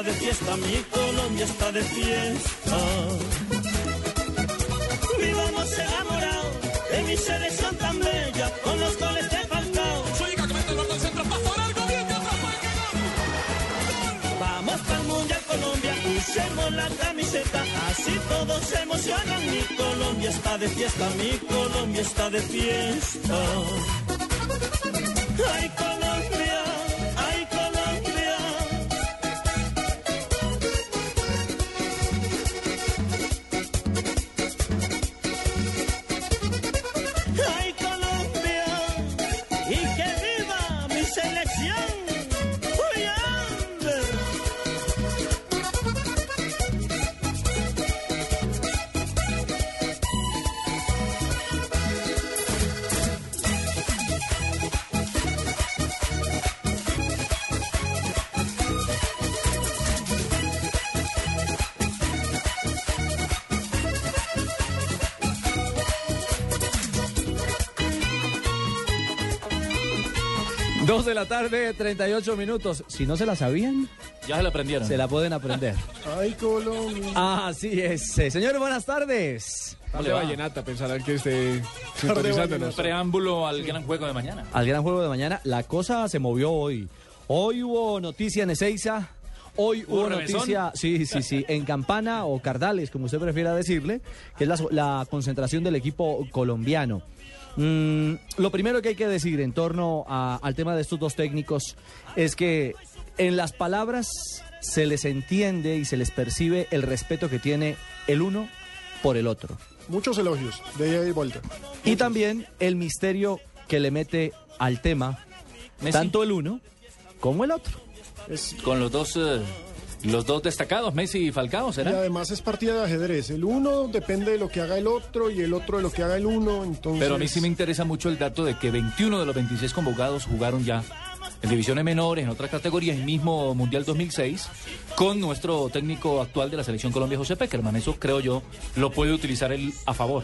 Está de fiesta, mi Colombia está de fiesta. Vivamos enamorados de mi selección tan bella, con los goles de Falcao. Vamos para el Mundial Colombia, usemos la camiseta, así todos se emocionan. Mi Colombia está de fiesta, mi Colombia está de fiesta. Ay de la tarde, 38 minutos. Si no se la sabían, Ya se la aprendieron. se la pueden aprender. Ay, Colombia. Así es. Señores, buenas tardes. ¿Cómo de le va? vallenata, pensarán que esté sintonizándonos. Preámbulo al gran juego de mañana. Al gran juego de mañana, la cosa se movió hoy. Hoy hubo noticia en Ezeiza. Hoy ¿Hubo hubo remesón? noticia, sí, sí, sí, en Campana o Cardales, como usted prefiera decirle, que es la, la concentración del equipo colombiano. Mm, lo primero que hay que decir en torno a- al tema de estos dos técnicos es que en las palabras se les entiende y se les percibe el respeto que tiene el uno por el otro. Muchos elogios de ida y vuelta. Y también el misterio que le mete al tema Messi. tanto el uno como el otro. Es- Con los dos, eh, los dos destacados, Messi y Falcao, y ¿será? además es partida de ajedrez. El uno depende de lo que haga el otro y el otro de lo que haga el uno. Entonces, Pero a mí sí me interesa mucho el dato de que 21 de los 26 convocados jugaron ya en divisiones menores, en otras categorías, el mismo Mundial 2006, con nuestro técnico actual de la Selección Colombia, José Peckerman. Eso creo yo lo puede utilizar él a favor.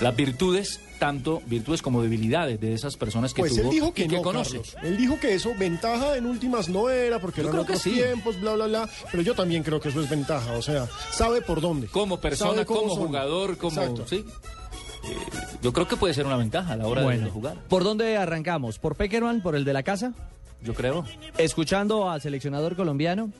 Las virtudes, tanto virtudes como debilidades de esas personas que Pues tuvo él dijo que y no, conoce. Carlos. Él dijo que eso ventaja en últimas no era porque Yo eran creo que otros sí. tiempos, bla, bla, bla. Pero yo también creo que eso es ventaja. O sea, sabe por dónde. Como persona, como son. jugador, como... Exacto. Sí. Eh, yo creo que puede ser una ventaja a la hora de- jugar. ¿por dónde arrancamos? ¿Por Peckerman, por el de la casa? Yo creo. Escuchando al seleccionador colombiano.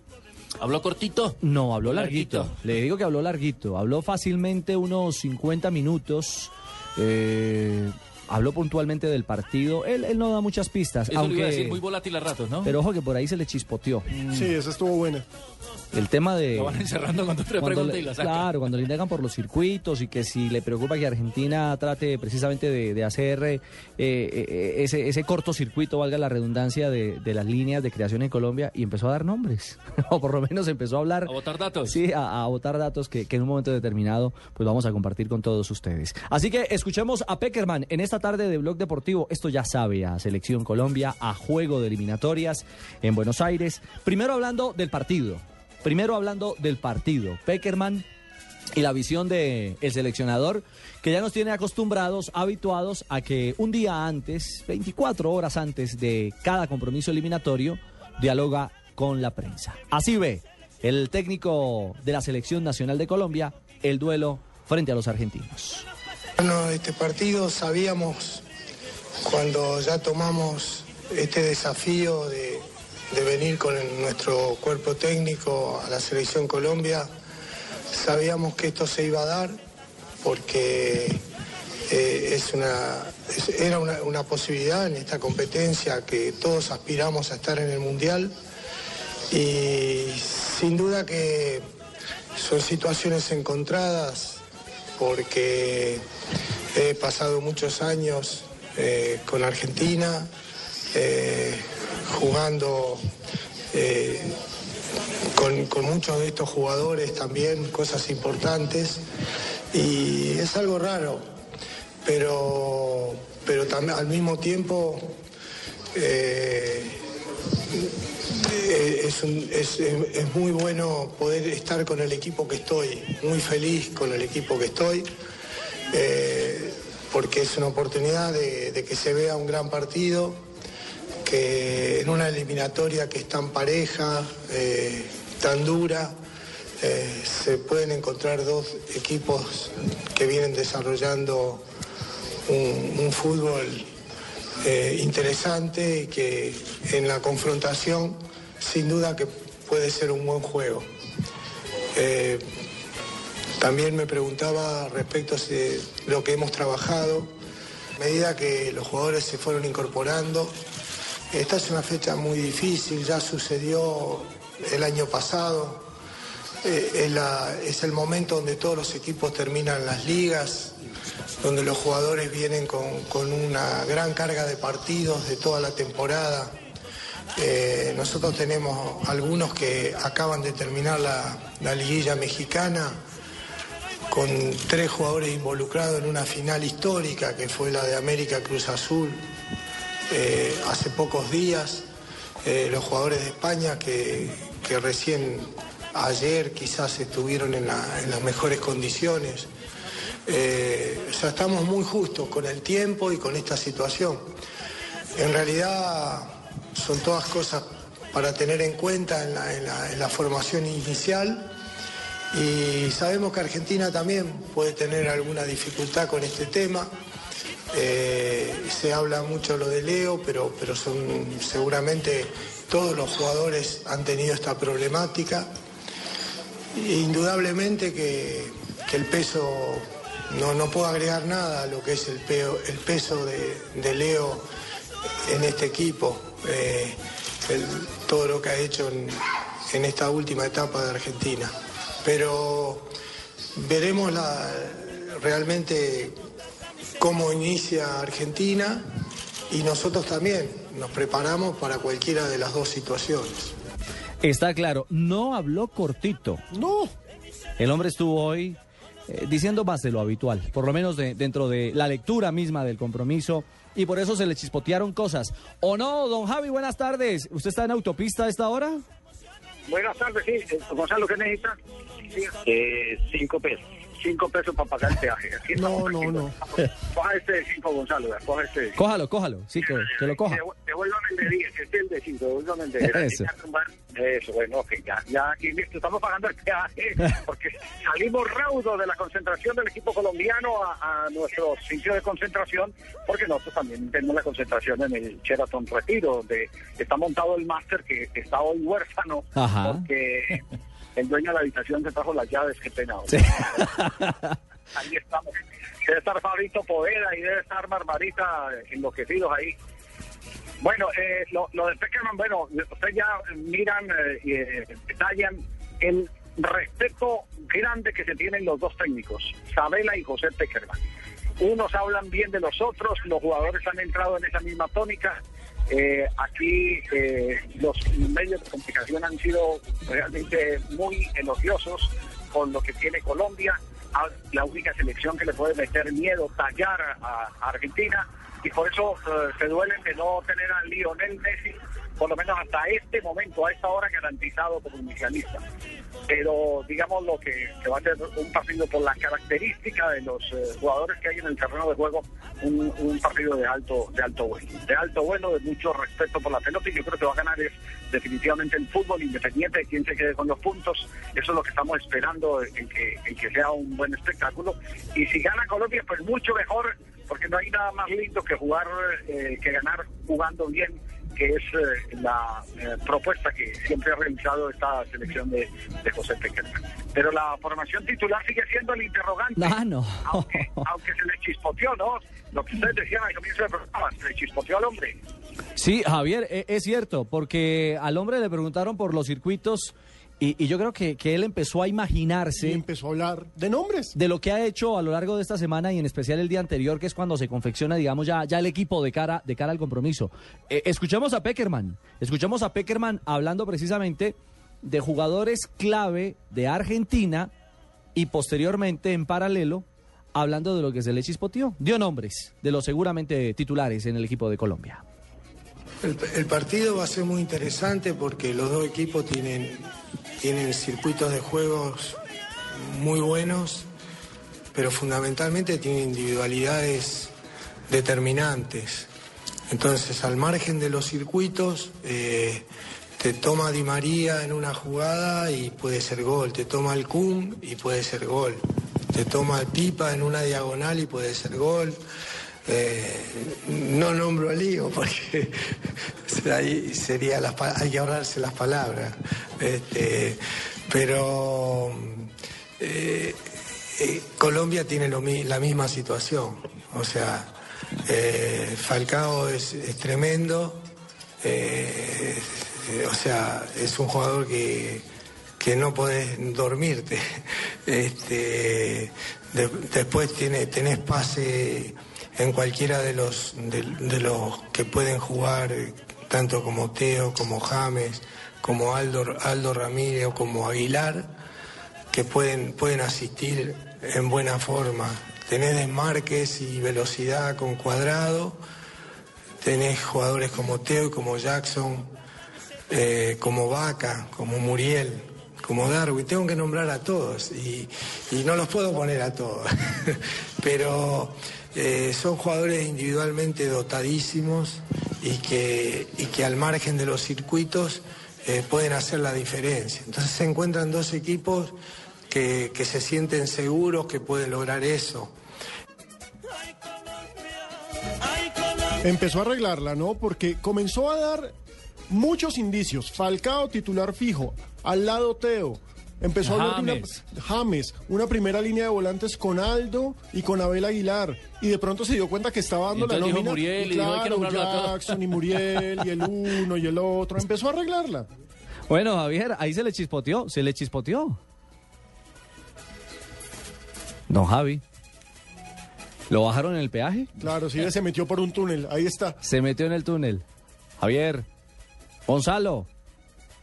¿Habló cortito? No, habló larguito. Larguito. Le digo que habló larguito. Habló fácilmente unos 50 minutos. Eh, habló puntualmente del partido. Él, él no da muchas pistas. Eso le iba a decir, aunque, muy volátil a ratos, ¿no? pero ojo que por ahí se le chispoteó. Sí, esa estuvo buena. El tema de... Lo van encerrando cuando te cuando le- y la saca. claro, cuando le indagan por los circuitos y que si le preocupa que Argentina trate precisamente de, de hacer eh, eh, ese, ese cortocircuito, valga la redundancia, de, de las líneas de creación en Colombia y empezó a dar nombres, o por lo menos empezó a hablar... A botar datos. Sí, a, a botar datos que, que en un momento determinado pues vamos a compartir con todos ustedes. Así que escuchemos a Peckerman en esta tarde de Blog Deportivo. Esto ya sabe a Selección Colombia, a juego de eliminatorias en Buenos Aires. Primero hablando del partido. Primero hablando del partido. Peckerman y la visión de el seleccionador que ya nos tiene acostumbrados, habituados a que un día antes, 24 horas antes de cada compromiso eliminatorio, dialoga con la prensa. Así ve el técnico de la selección nacional de Colombia el duelo frente a los argentinos. Bueno, este partido sabíamos cuando ya tomamos este desafío de, venir con nuestro cuerpo técnico a la selección Colombia, sabíamos que esto se iba a dar porque eh, es una, era una posibilidad en esta competencia que todos aspiramos a estar en el Mundial. Y sin duda que son situaciones encontradas porque he pasado muchos años eh, con Argentina eh, jugando eh, con, muchos de estos jugadores también, cosas importantes. Y es algo raro, pero, pero al mismo tiempo es, un- es- es- es muy bueno poder estar con el equipo que estoy, muy feliz con el equipo que estoy, eh, porque es una oportunidad de, que se vea un gran partido, que en una eliminatoria que es tan pareja, eh, tan dura, eh, se pueden encontrar dos equipos que vienen desarrollando un, un fútbol eh, interesante y que en la confrontación sin duda que puede ser un buen juego. Eh, también me preguntaba respecto de lo que hemos trabajado, a medida que los jugadores se fueron incorporando. Esta es una fecha muy difícil, ya sucedió el año pasado. Eh, es, el momento donde todos los equipos terminan las ligas, donde los jugadores vienen con una gran carga de partidos de toda la temporada. Eh, nosotros tenemos algunos que acaban de terminar la, la liguilla mexicana con tres jugadores involucrados en una final histórica que fue la de América Cruz Azul eh, hace pocos días. Eh, los jugadores de España que, recién ayer quizás estuvieron en las mejores condiciones. Eh, o sea, estamos muy justos con el tiempo y con esta situación. En realidad son todas cosas para tener en cuenta en la, formación inicial y sabemos que Argentina también puede tener alguna dificultad con este tema. Eh, se habla mucho lo de Leo, pero, pero son seguramente todos los jugadores han tenido esta problemática. Indudablemente que, el peso, no, no puedo agregar nada a lo que es el, peo- el peso de Leo en este equipo, eh, el- todo lo que ha hecho en, en esta última etapa de Argentina. Pero veremos la- realmente cómo inicia Argentina y nosotros también nos preparamos para cualquiera de las dos situaciones. Está claro, no habló cortito. No, El hombre estuvo hoy eh, diciendo más de lo habitual, por lo menos de- dentro de la lectura misma del compromiso, y por eso se le chispotearon cosas. ¿O no, don Javi? Buenas tardes. ¿Usted está en autopista a esta hora? Buenas tardes, sí. Eh, Gonzalo, ¿qué necesita? Eh, cinco pesos. Cinco pesos para pagar el peaje. Aquí No, estamos no, tranquilos. Coja este de cinco, Gonzalo. Coja este de cinco. Cójalo, cójalo, sí, que, que lo coja. Devu- Devuélvame el de 10, este es el de 5, devuélvame el de 10. Eso. Eso, bueno, ok, ya, ya, y listo, estamos pagando el peaje, porque salimos raudos de la concentración del equipo colombiano a, a nuestro sitio de concentración, porque nosotros también tenemos la concentración en el Sheraton Retiro, donde está montado el máster que está hoy huérfano, Ajá. porque el dueño de la habitación se trajo las llaves, qué pena. Sí. Ahí estamos. Debe estar Fabito Poveda y debe estar Barbarita enloquecidos ahí. Bueno, eh, lo, lo de Peckerman, bueno, ustedes ya miran eh, y eh, detallan el respeto grande que se tienen los dos técnicos, Sabela y José Peckerman. Unos hablan bien de los otros, los jugadores han entrado en esa misma tónica. Eh, aquí eh, los medios de comunicación han sido realmente muy elogiosos con lo que tiene Colombia, a- la única selección que le puede meter miedo, tallar a, a Argentina, y por eso eh, se duelen de no tener a Lionel Messi, por lo menos hasta este momento, a esta hora, garantizado como inicialista. Pero digamos lo que, va a ser un partido por la característica de los eh, jugadores que hay en el terreno de juego, un, un partido de alto, de alto vuelo, de alto vuelo, de mucho respeto por la pelota, y yo creo que va a ganar es definitivamente el fútbol, independiente de quién se quede con los puntos. Eso es lo que estamos esperando, en que, en que sea un buen espectáculo. Y si gana Colombia, pues mucho mejor, porque no hay nada más lindo que jugar, eh, que ganar jugando bien que es eh, la eh, propuesta que siempre ha realizado esta selección de, de José Peckerman. Pero la formación titular sigue siendo el interrogante. Ah, no. Aunque, aunque se le chispoteó, ¿no? Lo que ustedes decían al comienzo del programa, se le chispoteó al hombre. Sí, Javier, e- es cierto, porque al hombre le preguntaron por los circuitos y, y yo creo que, que él empezó a Y imaginarse empezó a hablar de nombres. de lo que ha hecho a lo largo de esta semana y en especial el día anterior, que es cuando se confecciona, digamos, ya, ya el equipo de cara, de cara al compromiso. Eh, escuchemos a Peckerman, escuchemos a Peckerman hablando precisamente de jugadores clave de Argentina y posteriormente, en paralelo, hablando de lo que se le chispoteó. Dio nombres de los seguramente titulares en el equipo de Colombia. El, el partido va a ser muy interesante porque los dos equipos tienen, tienen circuitos de juegos muy buenos, pero fundamentalmente tienen individualidades determinantes. Entonces, al margen de los circuitos, eh, te toma Di María en una jugada y puede ser gol, te toma el Kun y puede ser gol, te toma el Pipa en una diagonal y puede ser gol. Eh, no nombro a Lío porque ahí sería las, hay que ahorrarse las palabras. Este, pero eh, eh, Colombia tiene la misma situación. O sea, Falcao es, tremendo. o sea, es un jugador que, que no podés dormirte. Este, de- después tiene, tenés pase en cualquiera de los, de, los que pueden jugar, eh, tanto como Teo, como James, como Aldo, Aldo Ramírez o como Aguilar, que pueden, pueden asistir en buena forma. Tenés desmarques y velocidad con cuadrado, tenés jugadores como Teo y como Jackson, eh, como Vaca, como Muriel, como Darwin, tengo que nombrar a todos y no los puedo poner a todos, pero eh, son jugadores individualmente dotadísimos y que, y que al margen de los circuitos eh, pueden hacer la diferencia. Entonces se encuentran dos equipos que, que se sienten seguros que pueden lograr eso. Empezó a arreglarla, ¿no? Porque comenzó a dar muchos indicios. Falcao titular fijo, al lado Teo. Empezó a hablar de James. una, James, una primera línea de volantes con Aldo y con Abel Aguilar. Y de pronto se dio cuenta que estaba dando Y la dijo nómina. Muriel, y y dijo, claro, todos. Jackson y Muriel, y el uno y el otro. Empezó a arreglarla. Bueno, Javier, ahí se le chispoteó, se le chispoteó. Don Javi. ¿Lo bajaron en el peaje? Claro, sí, se metió por un túnel. Ahí está. Se metió en el túnel. Javier. Gonzalo.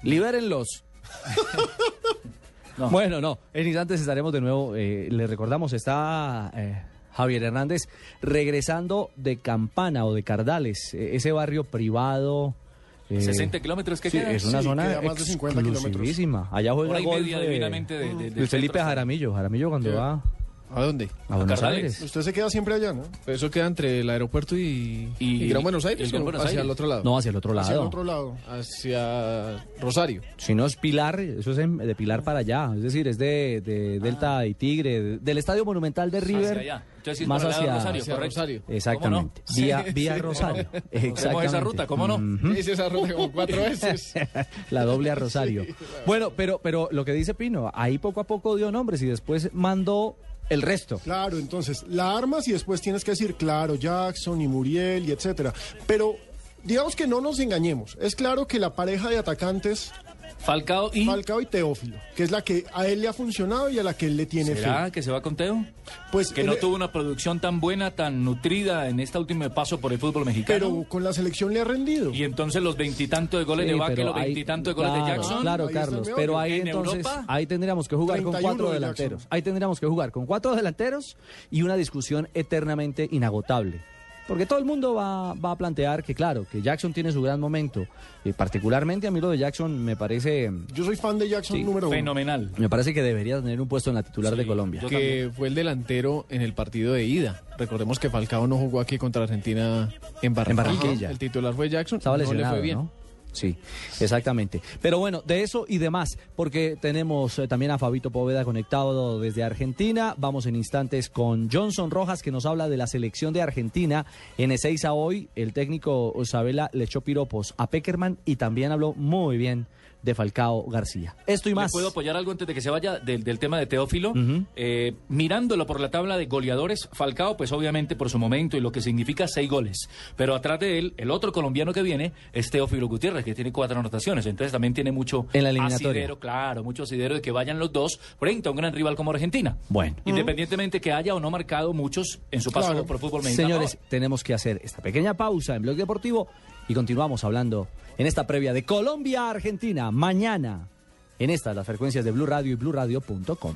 Libérenlos. No. Bueno, no. En instantes estaremos de nuevo. eh, le recordamos, está eh, Javier Hernández regresando de Campana o de Cardales, eh, ese barrio privado. eh, 60 kilómetros que sí, queda. es una Sí, zona más de 50 kilómetros. exclusivísima. Allá juega Hora eh, divinamente de- de- de Luis Felipe centro. Jaramillo. Jaramillo cuando Sí. va ¿A dónde? a Buenos Cardales. Aires. Usted se queda siempre allá, ¿no? Eso queda entre el aeropuerto y, Y- y Gran Buenos Aires, y Gran ¿o Buenos hacia Aires. el otro lado. No, hacia el otro Hacia el lado. otro lado. Hacia Rosario. Si no es Pilar, eso es en- de Pilar para allá. Es decir, es de, de Delta y Tigre, de- del Estadio Monumental de River. Hacia allá. Entonces, más lado hacia, Rosario, hacia correcto. Rosario. Exactamente. ¿Cómo no? Vía, Sí, vía sí. Rosario. Exactamente. esa ruta, ¿cómo no? Ujú. Hice esa ruta como cuatro veces. La doble a Rosario. Bueno, pero, pero lo que dice Pino, ahí poco a poco dio nombres y después mandó el resto. Claro, entonces la armas y después tienes que decir, claro, Jackson y Muriel y etcétera. Pero digamos que no nos engañemos. Es claro que la pareja de atacantes, Falcao y... Falcao y Teófilo, que es la que a él le ha funcionado y a la que él le tiene ¿Será fe. que se va con Teo? Pues Que no él- tuvo una producción tan buena, tan nutrida en este último paso por el fútbol mexicano. pero con la selección le ha rendido. Y entonces los veintitantos de goles Sí, de Vaca los veintitantos de goles claro, de Jackson. Claro, Carlos, pero ahí En entonces, Europa, ahí tendríamos que jugar con 31 cuatro de delanteros. Ahí tendríamos que jugar con cuatro delanteros y una discusión eternamente inagotable. Porque todo el mundo va, va a plantear que, claro, que Jackson tiene su gran momento. Y particularmente a mí lo de Jackson me parece, Yo soy fan de Jackson Sí, número uno. fenomenal. me parece que debería tener un puesto en la titular Sí, de Colombia. que fue el delantero en el partido de ida. Recordemos que Falcao no jugó aquí contra Argentina en Barranquilla. Barranquilla. El titular fue Jackson. Estaba no lesionado, le fue bien. ¿no? Sí, exactamente. Pero bueno, de eso y demás, porque tenemos eh, también a Fabito Poveda conectado desde Argentina. Vamos en instantes con Johnson Rojas, que nos habla de la selección de Argentina. En Ezeiza hoy, el técnico Isabela le echó piropos a Peckerman y también habló muy bien de Falcao García. Esto y ¿Le más. puedo apoyar algo antes de que se vaya del, del tema de Teófilo? Eh, mirándolo por la tabla de goleadores, Falcao, pues obviamente por su momento y lo que significa seis goles. Pero atrás de él, el otro colombiano que viene es Teófilo Gutiérrez, que tiene cuatro anotaciones. Entonces también tiene mucho En la eliminatoria. asidero, claro, mucho asidero de que vayan los dos frente a un gran rival como Argentina. Bueno. Independientemente que haya o no marcado muchos en su paso Claro. por fútbol mexicano. Señores, tenemos que hacer esta pequeña pausa en Blog Deportivo y continuamos hablando en esta previa de Colombia-Argentina mañana en estas las frecuencias de Blue Radio y BlueRadio.com.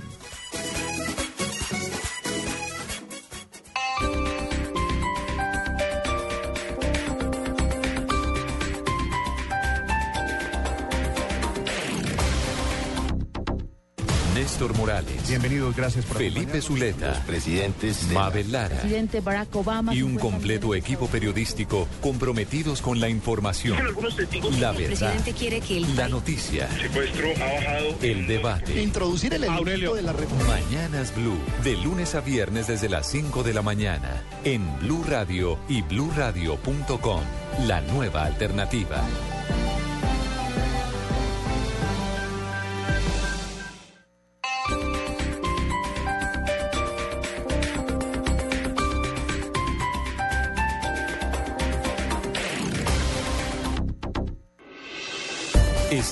Néstor Morales. Bienvenidos, gracias por Felipe Zuleta. presidentes Mabel Lara. presidente Barack Obama. Y un 50 completo equipo periodístico comprometidos con la información, la El verdad, presidente quiere que el la noticia, el debate. Introducir el elemento de la reforma. Mañanas Blue, de lunes a viernes desde las 5 de la mañana, en Blue Radio y bluradio.com, la nueva alternativa.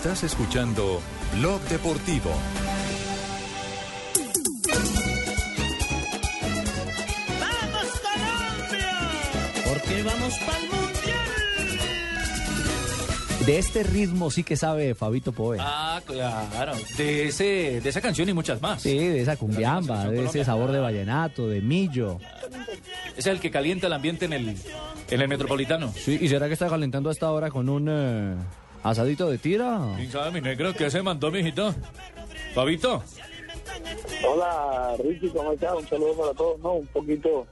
Estás escuchando Blog Deportivo. ¡Vamos Colombia! Porque vamos para el mundial. De este ritmo sí que sabe Fabito Poveda. Ah, claro. De, ese, de esa canción y muchas más. Sí, de esa cumbiamba, de ese sabor de vallenato, de millo. Es el que calienta el ambiente en el, en el metropolitano. Sí, ¿y será que está calentando hasta ahora con un eh, asadito de tira? ¿Quién sabe, mi negro, qué se mandó, mijito? Fabito. Hola Ricky, ¿cómo estás? Un saludo para todos. No, un poquito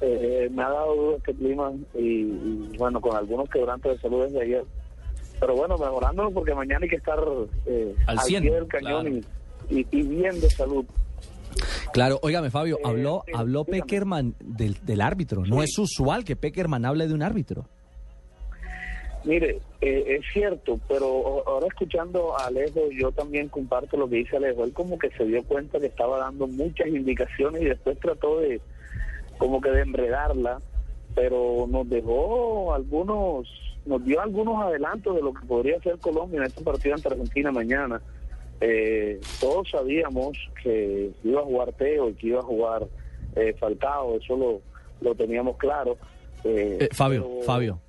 eh, me ha dado dudas este clima y, y, bueno, con algunos quebrantos de salud desde ayer. Pero bueno, mejorándolo porque mañana hay que estar eh, Al al 100, pie del cañón claro. y, y, y bien de salud. Claro, óigame Fabio, Eh, habló, sí, habló. Peckerman del, del árbitro. No Sí. es usual que Peckerman hable de un árbitro. Mire, eh, es cierto, pero ahora escuchando a Alejo, yo también comparto lo que dice Alejo. Él como que se dio cuenta que estaba dando muchas indicaciones y después trató de como que de enredarla, pero nos dejó algunos, nos dio algunos adelantos de lo que podría ser Colombia en este partido ante Argentina mañana. Eh, todos sabíamos que iba a jugar Teo y que iba a jugar eh, Falcao, eso lo, lo teníamos claro. Eh, Eh, Fabio, pero- Fabio.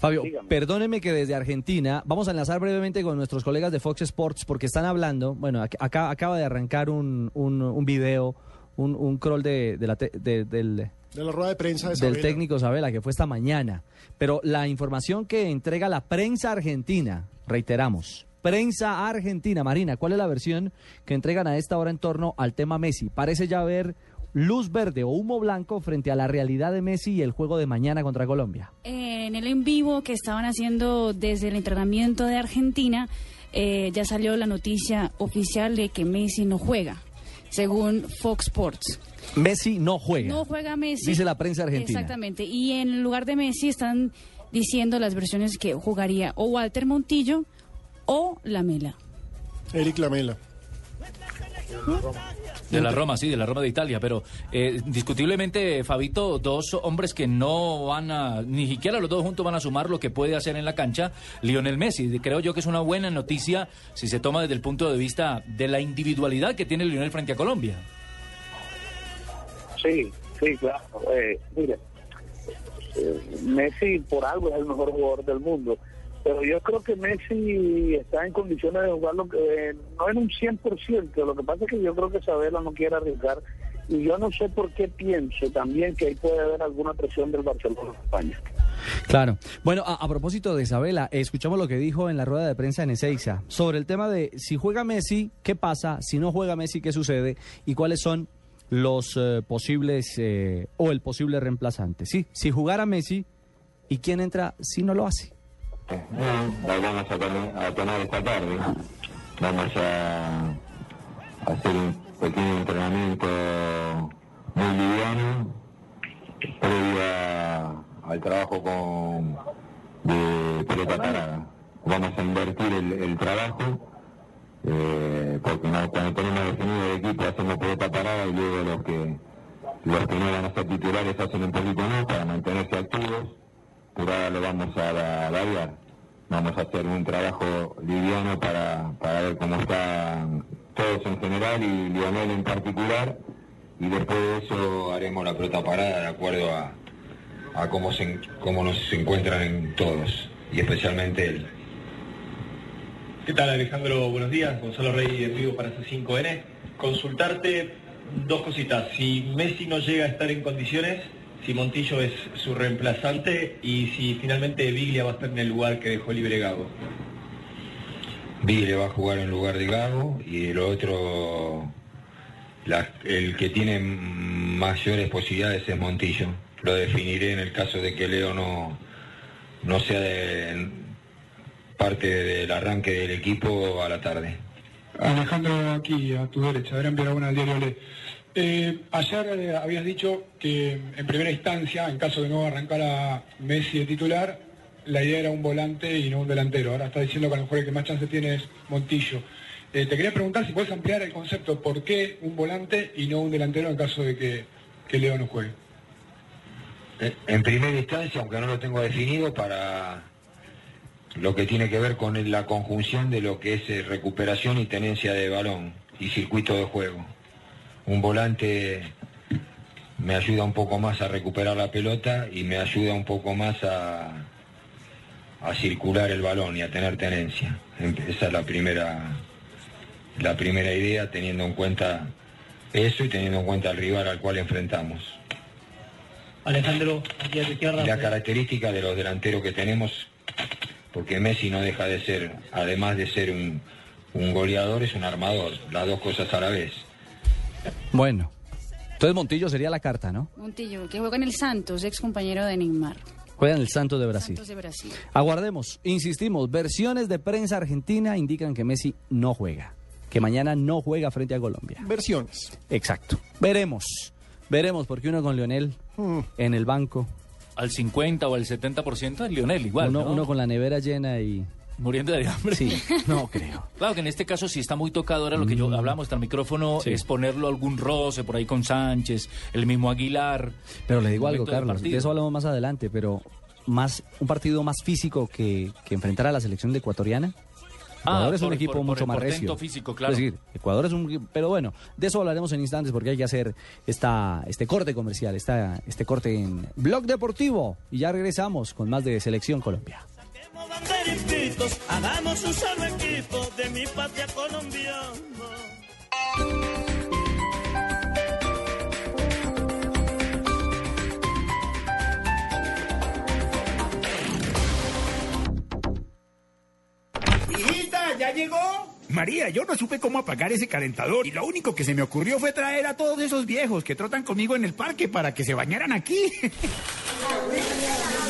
Fabio, Dígame. perdóneme que desde Argentina vamos a enlazar brevemente con nuestros colegas de Fox Sports porque están hablando, bueno, ac- acá acaba de arrancar un, un, un video, un, un crawl de, de la te- de- del, De la rueda de prensa de del técnico Sabela, que fue esta mañana. Pero la información que entrega la prensa argentina, reiteramos, prensa argentina, Marina, ¿cuál es la versión que entregan a esta hora en torno al tema Messi? Parece ya haber luz verde o humo blanco frente a la realidad de Messi y el juego de mañana contra Colombia. En el en vivo que estaban haciendo desde el entrenamiento de Argentina, eh, ya salió la noticia oficial de que Messi no juega, según Fox Sports. Messi no juega. No juega Messi. Dice la prensa argentina. Exactamente. Y en lugar de Messi están diciendo las versiones que jugaría o Walter Montillo o Lamela. Eric Lamela. De la Roma, sí, de la Roma de Italia, pero eh, discutiblemente, Fabito, dos hombres que no van a, ni siquiera los dos juntos van a sumar lo que puede hacer en la cancha Lionel Messi. Creo yo que es una buena noticia si se toma desde el punto de vista de la individualidad que tiene Lionel frente a Colombia. Sí, sí, claro. Eh, mire, eh, Messi por algo es el mejor jugador del mundo, pero yo creo que Messi está en condiciones de jugarlo, eh, no en un 100%, lo que pasa es que yo creo que Sabela no quiere arriesgar y yo no sé por qué pienso también que ahí puede haber alguna presión del Barcelona en España. Claro. Bueno, a, propósito de Isabela, escuchamos lo que dijo en la rueda de prensa en Ezeiza sobre el tema de si juega Messi, ¿qué pasa? Si no juega Messi, ¿qué sucede? Y cuáles son los eh, posibles eh, o el posible reemplazante. Sí, si jugara Messi, ¿y quién entra si no lo hace? No, la vamos a, a tomar esta tarde. Vamos a, hacer un pequeño entrenamiento muy liviano previo al trabajo con de pelota parada. Vamos a invertir el, trabajo eh, porque cuando tenemos definido el equipo hacemos pelota parada y luego los que los que no van a ser titulares hacen un poquito más para mantenerse activos ahora lo vamos a va- variar. Vamos a hacer un trabajo liviano para, para ver cómo están todos en general y Lionel en particular. Y después de eso haremos la pelota parada de acuerdo a, a cómo, se, cómo nos encuentran en todos, y especialmente él. ¿Qué tal Alejandro? Buenos días. Gonzalo Rey en vivo para C5N. Consultarte dos cositas. Si Messi no llega a estar en condiciones, si Montillo es su reemplazante y si finalmente Biglia va a estar en el lugar que dejó libre Gago. Ville va a jugar en lugar de Gago y el otro, la- el que tiene mayores posibilidades es Montillo. Lo definiré en el caso de que Leo no, no sea de- parte del arranque del equipo a la tarde. Alejandro, aquí a tu derecha, Pieragona del diario Le. Eh, ayer eh, habías dicho que en primera instancia, en caso de no arrancar a Messi de titular, la idea era un volante y no un delantero. Ahora está diciendo que a lo mejor el que más chance tiene es Montillo. Eh, te quería preguntar si puedes ampliar el concepto, ¿por qué un volante y no un delantero en caso de que, que Leo no juegue? Eh, En primera instancia, aunque no lo tengo definido, para lo que tiene que ver con la conjunción de lo que es recuperación y tenencia de balón y circuito de juego. Un volante me ayuda un poco más a recuperar la pelota y me ayuda un poco más a, a circular el balón y a tener tenencia. Esa es la primera, la primera idea, teniendo en cuenta eso y teniendo en cuenta el rival al cual enfrentamos. Alejandro, aquí a tu izquierda. La característica de los delanteros que tenemos, porque Messi no deja de ser, además de ser un, un goleador, es un armador, las dos cosas a la vez. Bueno, entonces Montillo sería la carta, ¿no? Montillo, que juega en el Santos, ex compañero de Neymar. Juega en el Santos de Brasil. Santos de Brasil. Aguardemos, insistimos, versiones de prensa argentina indican que Messi no juega, que mañana no juega frente a Colombia. Versiones. Exacto. Veremos, veremos, porque uno con Lionel Hmm. en el banco, Al 50 o al 70% es Lionel igual, uno, ¿no? uno con la nevera llena y... Muriendo de hambre. Sí, no creo. Claro que en este caso sí está muy tocado, era lo que yo hablamos hasta el micrófono, Mm. Sí. es ponerlo algún roce por ahí con Sánchez, el mismo Aguilar. Pero le digo algo, Carlos, de eso hablamos más adelante, pero más un partido más físico que, que enfrentar a la selección de ecuatoriana. Ecuador Ah, es un equipo por- mucho más recio. físico, claro. Es decir, Ecuador es un... Pero bueno, de eso hablaremos en instantes porque hay que hacer esta, este corte comercial, esta, este corte en Blog Deportivo. Y ya regresamos con más de Selección Colombia. Banderitos, hagamos un solo equipo de mi patria colombiana. Hijita, ¿ya llegó? María, yo no supe cómo apagar ese calentador y lo único que se me ocurrió fue traer a todos esos viejos que trotan conmigo en el parque para que se bañaran aquí.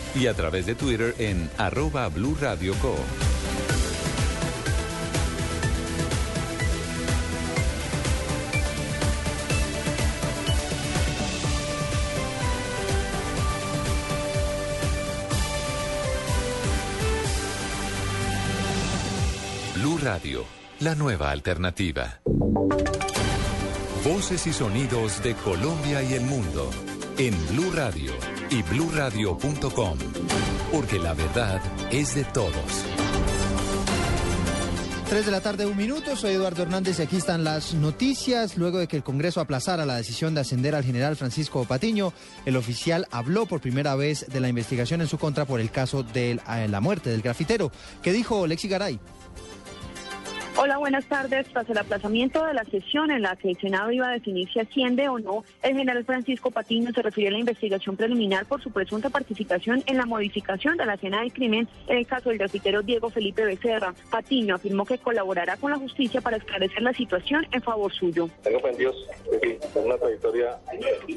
y a través de Twitter en arroba Blue Radio Co. Blue Radio, la nueva alternativa. Voces y sonidos de Colombia y el mundo en Blue Radio y bluradio.com, porque la verdad es de todos. 3 de la tarde, un minuto. Soy Eduardo Hernández y aquí están las noticias. Luego de que el Congreso aplazara la decisión de ascender al general Francisco Patiño, el oficial habló por primera vez de la investigación en su contra por el caso de la muerte del grafitero. ¿Qué dijo Lexi Garay? Hola, buenas tardes. Tras el aplazamiento de la sesión en la que el Senado iba a definir si asciende o no, el general Francisco Patiño se refirió a la investigación preliminar por su presunta participación en la modificación de la escena del crimen en el caso del grafitero Diego Felipe Becerra. Patiño afirmó que colaborará con la justicia para esclarecer la situación en favor suyo. Tengo pendidos, con una trayectoria,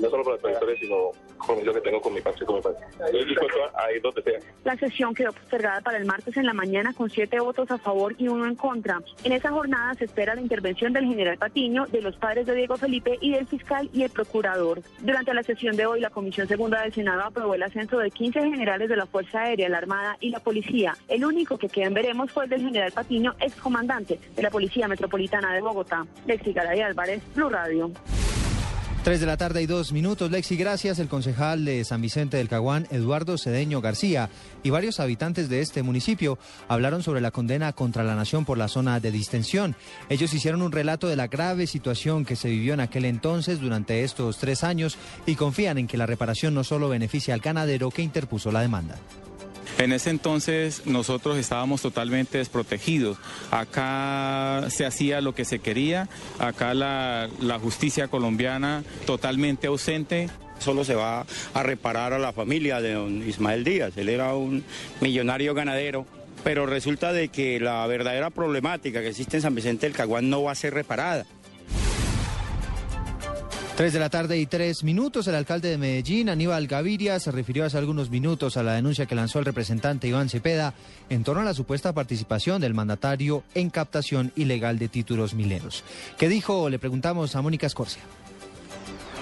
no solo por la trayectoria, sino con lo que tengo con mi padre y con mi padre. Estoy dispuesto a ir donde sea. La sesión quedó postergada para el martes en la mañana con siete votos a favor y uno en contra. En esa jornada se espera la intervención del general Patiño, de los padres de Diego Felipe y del fiscal y el procurador. Durante la sesión de hoy, la Comisión Segunda del Senado aprobó el ascenso de 15 generales de la Fuerza Aérea, la Armada y la Policía. El único que queda en veremos fue el del general Patiño, excomandante de la Policía Metropolitana de Bogotá. Lexi Garay Álvarez, Blue Radio. 3 de la tarde y dos minutos. Lexi, gracias. El concejal de San Vicente del Caguán, Eduardo Cedeño García, y varios habitantes de este municipio hablaron sobre la condena contra la nación por la zona de distensión. Ellos hicieron un relato de la grave situación que se vivió en aquel entonces durante estos tres años y confían en que la reparación no solo beneficia al ganadero que interpuso la demanda. En ese entonces nosotros estábamos totalmente desprotegidos. Acá se hacía lo que se quería, acá la, justicia colombiana totalmente ausente. Solo se va a reparar a la familia de don Ismael Díaz. Él era un millonario ganadero pero resulta de que la verdadera problemática que existe en San Vicente del Caguán no va a ser reparada. 3 de la tarde y tres minutos. El alcalde de Medellín, Aníbal Gaviria, se refirió hace algunos minutos a la denuncia que lanzó el representante Iván Cepeda en torno a la supuesta participación del mandatario en captación ilegal de títulos mileros. ¿Qué dijo? Le preguntamos a Mónica Escorcia.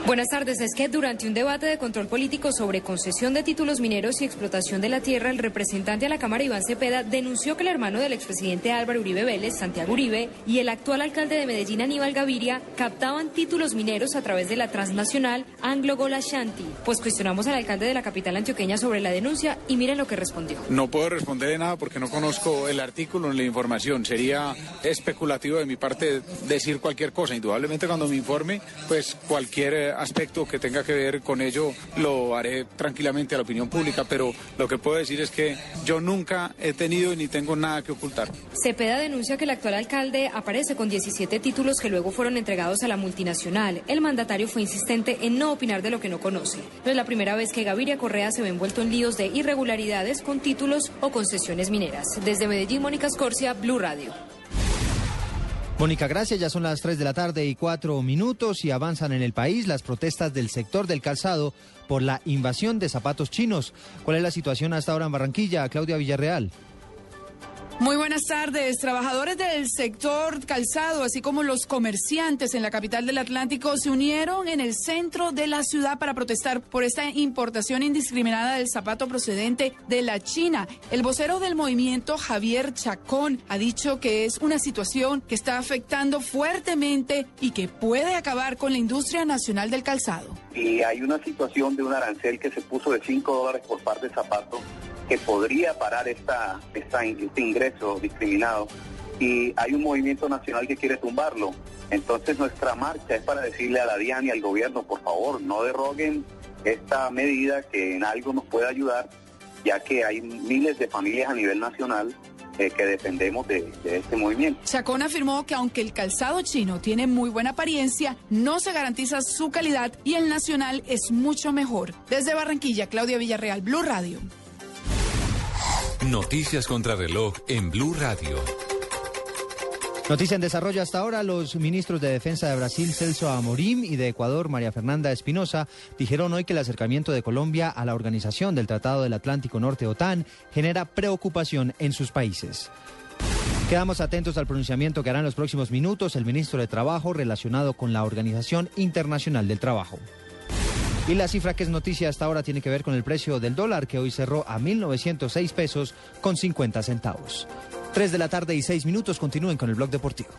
Buenas tardes. Es que durante un debate de control político sobre concesión de títulos mineros y explotación de la tierra, el representante a la Cámara, Iván Cepeda, denunció que el hermano del expresidente Álvaro Uribe Vélez, Santiago Uribe, y el actual alcalde de Medellín, Aníbal Gaviria, captaban títulos mineros a través de la transnacional Anglo Gold Ashanti. Pues cuestionamos al alcalde de la capital antioqueña sobre la denuncia y miren lo que respondió. No puedo responder nada porque no conozco el artículo ni la información. Sería especulativo de mi parte decir cualquier cosa. Indudablemente cuando me informe, pues cualquier eh, aspecto que tenga que ver con ello lo haré tranquilamente a la opinión pública, pero lo que puedo decir es que yo nunca he tenido ni tengo nada que ocultar. Cepeda denuncia que el actual alcalde aparece con 17 títulos que luego fueron entregados a la multinacional. El mandatario fue insistente en no opinar de lo que no conoce. No es la primera vez que Gaviria Correa se ve envuelto en líos de irregularidades con títulos o concesiones mineras. Desde Medellín, Mónica Scorcia, Blue Radio. Mónica, gracias. Ya son las 3 de la tarde y 4 minutos y avanzan en el país las protestas del sector del calzado por la invasión de zapatos chinos. ¿Cuál es la situación hasta ahora en Barranquilla? Claudia Villarreal. Muy buenas tardes. Trabajadores del sector calzado, así como los comerciantes en la capital del Atlántico, se unieron en el centro de la ciudad para protestar por esta importación indiscriminada del zapato procedente de la China. El vocero del movimiento, Javier Chacón, ha dicho que es una situación que está afectando fuertemente y que puede acabar con la industria nacional del calzado. Y hay una situación de un arancel que se puso de 5 dólares por par de zapato que podría parar esta, este ingreso discriminado y hay un movimiento nacional que quiere tumbarlo. Entonces nuestra marcha es para decirle a la DIAN y al gobierno, por favor, no derroguen esta medida que en algo nos puede ayudar, ya que hay miles de familias a nivel nacional eh, que dependemos de, de, este movimiento. Chacón afirmó que aunque el calzado chino tiene muy buena apariencia, no se garantiza su calidad y el nacional es mucho mejor. Desde Barranquilla, Claudia Villarreal, Blue Radio. Noticias contra reloj en Blue Radio. Noticia en desarrollo hasta ahora, los ministros de Defensa de Brasil, Celso Amorim, y de Ecuador, María Fernanda Espinosa, dijeron hoy que el acercamiento de Colombia a la organización del Tratado del Atlántico Norte OTAN genera preocupación en sus países. Quedamos atentos al pronunciamiento que hará en los próximos minutos el ministro de Trabajo relacionado con la Organización Internacional del Trabajo. Y la cifra que es noticia hasta ahora tiene que ver con el precio del dólar que hoy cerró a 1.906 pesos con 50 centavos. 3 de la tarde y 6 minutos. Continúen con el blog deportivo.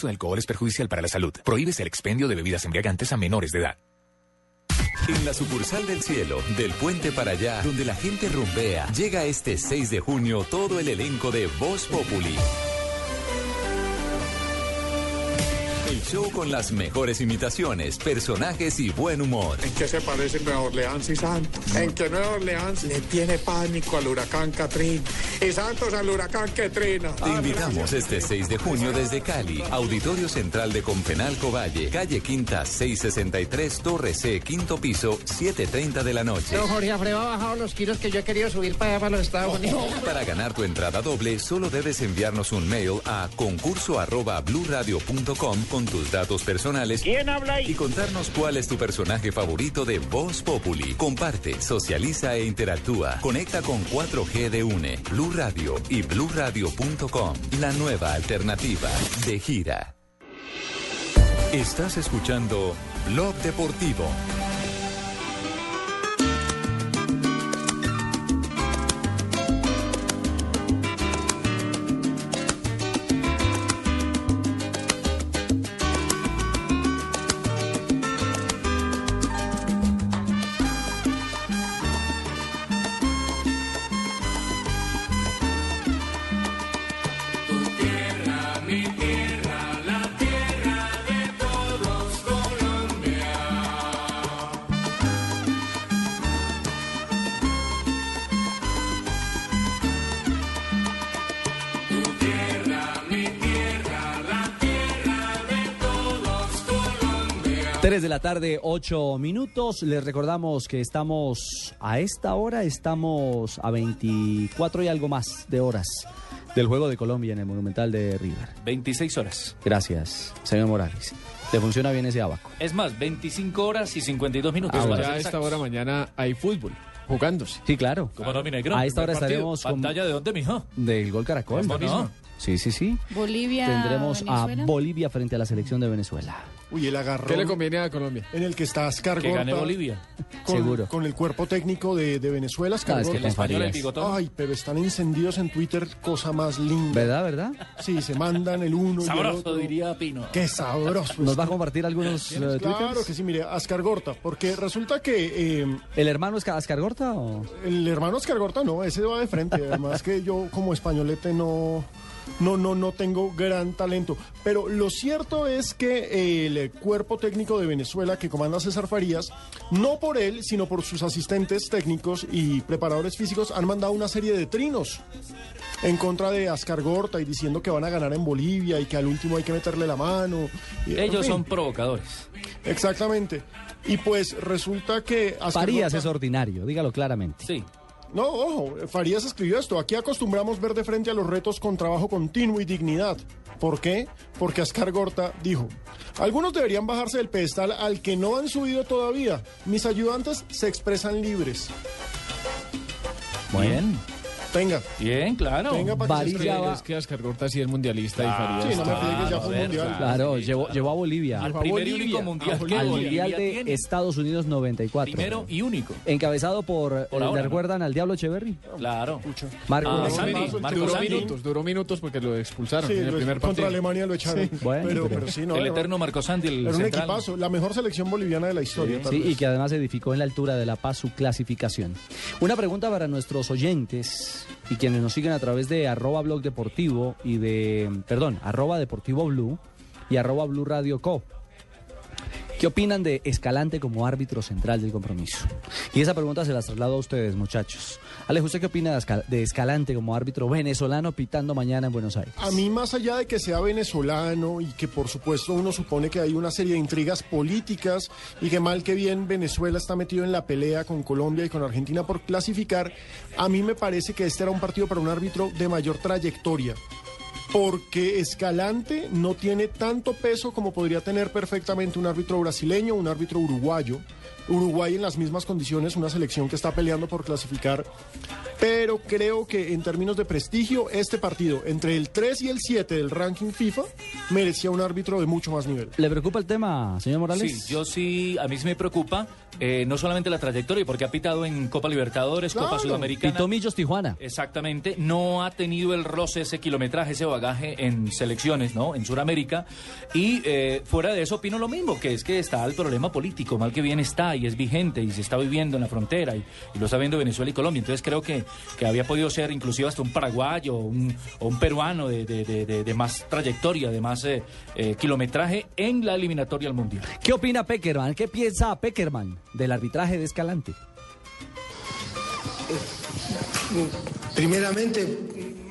Exceso de alcohol es perjudicial para la salud. Prohíbes el expendio de bebidas embriagantes a menores de edad. En la sucursal del cielo, del puente para allá, donde la gente rumbea, llega este 6 de junio todo el elenco de Voz Populi. Show con las mejores imitaciones, personajes y buen humor. ¿En qué se parece Nueva Orleans y Santos? En que Nueva Orleans le tiene pánico al huracán Katrina y Santos al huracán Katrina. Te invitamos este 6 de junio desde Cali, Auditorio Central de Confenalco Valle, calle Quinta 663, Torre C, quinto piso, 7.30 de la noche. Don Jorge Alfredo ha bajado los kilos que yo he querido subir para allá, para los Estados Unidos. Para ganar tu entrada doble, solo debes enviarnos un mail a concurso arroba con tus datos personales. ¿Quién habla ahí? Y contarnos cuál es tu personaje favorito de Voz Populi. Comparte, socializa e interactúa. Conecta con 4G de UNE, Blue Radio y bluradio.com. La nueva alternativa de gira. Estás escuchando Blog Deportivo. 3 de la tarde, 8 minutos. Les recordamos que estamos a esta hora, estamos a 24 y algo más de horas del Juego de Colombia en el Monumental de River. 26 horas. Gracias, señor Morales. ¿Le funciona bien ese abaco? Es más, 25 horas y 52 minutos. Ah, para ya a esta hora mañana hay fútbol jugándose. Sí, claro. ¿Cómo no, mi negro? A esta hora partido. estaremos con... ¿Pantalla de dónde, mijo? Del Gol Caracol. ¿Cómo no? Sí, sí, sí. Bolivia. Tendremos Venezuela. a Bolivia frente a la selección de Venezuela. Uy, el agarrón. ¿Qué le conviene a Colombia? En el que está Ascar Que gane Bolivia. Con, Seguro. Con el cuerpo técnico de, de Venezuela, Ascar Ah, es que el. Ay, pero están encendidos en Twitter, cosa más linda. ¿Verdad, verdad? Sí, se mandan el uno y el Sabroso, otro. diría Pino. Qué sabroso. ¿Nos va a compartir algunos eh, Claro que sí, mire, Ascar Gorta, porque resulta que eh, ¿El hermano es Ascar Gorta o...? el hermano Ascar Gorta no, ese va de frente. Además que yo como españolete no, no, no, no tengo gran talento. Pero lo cierto es que el cuerpo técnico de Venezuela que comanda César Farías, no por él, sino por sus asistentes técnicos y preparadores físicos, han mandado una serie de trinos en contra de Ascar Gorta y diciendo que van a ganar en Bolivia y que al último hay que meterle la mano. En Ellos fin. son provocadores. Exactamente. Y pues resulta que... Ascar Farías Gorta- es ordinario, dígalo claramente. Sí. No, ojo, Farías escribió esto. Aquí acostumbramos ver de frente a los retos con trabajo continuo y dignidad. ¿Por qué? Porque Ascar Gorta dijo, algunos deberían bajarse del pedestal al que no han subido todavía. Mis ayudantes se expresan libres. Bien. Tenga. Bien, claro. Venga, para que se Varilla estrelle. va- Es que Ascar Gorta sí es mundialista y Farías Sí, no me está- friegues, ya fue mundial. Claro, llevó, llevó a Bolivia Al primer y único mundial. que Bolivia. al Mundial de tiene. Estados Unidos 94. Primero y único. Encabezado por, eh, Por ahora, ¿le ¿no? recuerdan al Diablo Echeverry? Claro. Marco Ah, Santi. Santi, Marco Duró minutos, duró minutos porque lo expulsaron Sí, en el primer contra partido. Alemania lo echaron. Bueno, pero, pero- pero sí, no. El eterno Marco Santi, el Era un equipazo, la mejor selección boliviana de la historia. tal Sí, vez. y que además edificó en la altura de La Paz su clasificación. Una pregunta para nuestros oyentes y quienes nos siguen a través de arroba blog deportivo y de, perdón, arroba deportivo blue y arroba blue radio co. ¿Qué opinan de Escalante como árbitro central del compromiso? Y esa pregunta se la traslado a ustedes, muchachos. Alejo, ¿usted qué opina de, Escal- de Escalante como árbitro venezolano pitando mañana en Buenos Aires? A mí, más allá de que sea venezolano y que por supuesto uno supone que hay una serie de intrigas políticas y que mal que bien Venezuela está metido en la pelea con Colombia y con Argentina por clasificar, a mí me parece que este era un partido para un árbitro de mayor trayectoria. Porque Escalante no tiene tanto peso como podría tener perfectamente un árbitro brasileño, un árbitro uruguayo. Uruguay en las mismas condiciones, una selección que está peleando por clasificar. Pero creo que en términos de prestigio, este partido, entre el 3 y el 7 del ranking FIFA, merecía un árbitro de mucho más nivel. ¿Le preocupa el tema, señor Morales? Sí, yo sí, a mí sí me preocupa, eh, no solamente la trayectoria, porque ha pitado en Copa Libertadores, Copa. Sudamericana. Pitó Millos Tijuana. Exactamente, no ha tenido el roce, ese kilometraje, ese bagaje en selecciones, ¿no? En Sudamérica. Y eh, fuera de eso opino lo mismo, que es que está el problema político, mal que bien está y es vigente y se está viviendo en la frontera y, y lo está viendo Venezuela y Colombia. Entonces creo que, que había podido ser inclusive hasta un paraguayo un, o un peruano de, de- de- de- de más trayectoria, de más eh, eh, kilometraje en la eliminatoria al Mundial. ¿Qué opina Peckerman? ¿Qué piensa Peckerman del arbitraje de Escalante? Primeramente,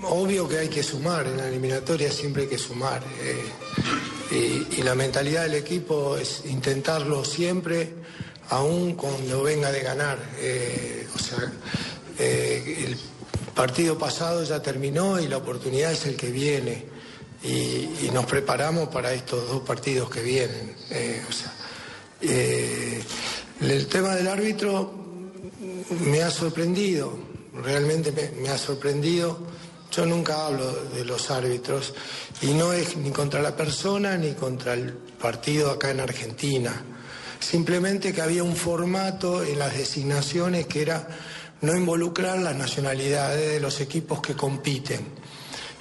obvio que hay que sumar, en la eliminatoria siempre hay que sumar. eh, y, y la mentalidad del equipo es intentarlo siempre, aún cuando venga de ganar. eh, o sea, eh, el partido pasado ya terminó y la oportunidad es el que viene. Y, nos preparamos para estos dos partidos que vienen. eh, o sea, el tema del árbitro me ha sorprendido, realmente me, me ha sorprendido. Yo nunca hablo de los árbitros y no es ni contra la persona ni contra el partido acá en Argentina. Simplemente que había un formato en las designaciones que era no involucrar las nacionalidades de los equipos que compiten.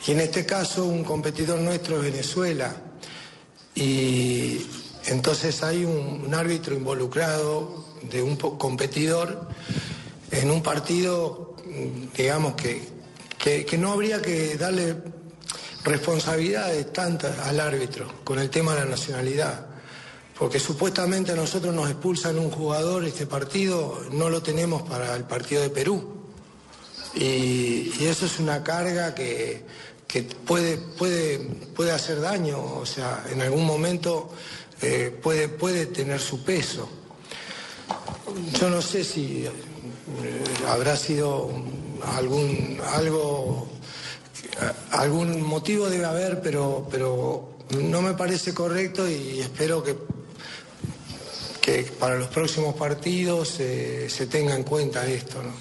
Y en este caso un competidor nuestro es Venezuela. Y entonces hay un, árbitro involucrado de un competidor en un partido, digamos, que, que no habría que darle responsabilidades tantas al árbitro con el tema de la nacionalidad. Porque supuestamente a nosotros nos expulsan un jugador este partido, no lo tenemos para el partido de Perú. Y, eso es una carga que, que puede, puede, puede hacer daño, o sea, en algún momento eh, puede, puede tener su peso. Yo no sé si eh, habrá sido algún algo algún motivo debe haber, pero pero no me parece correcto y espero que que para los próximos partidos eh, se tenga en cuenta esto. ¿no?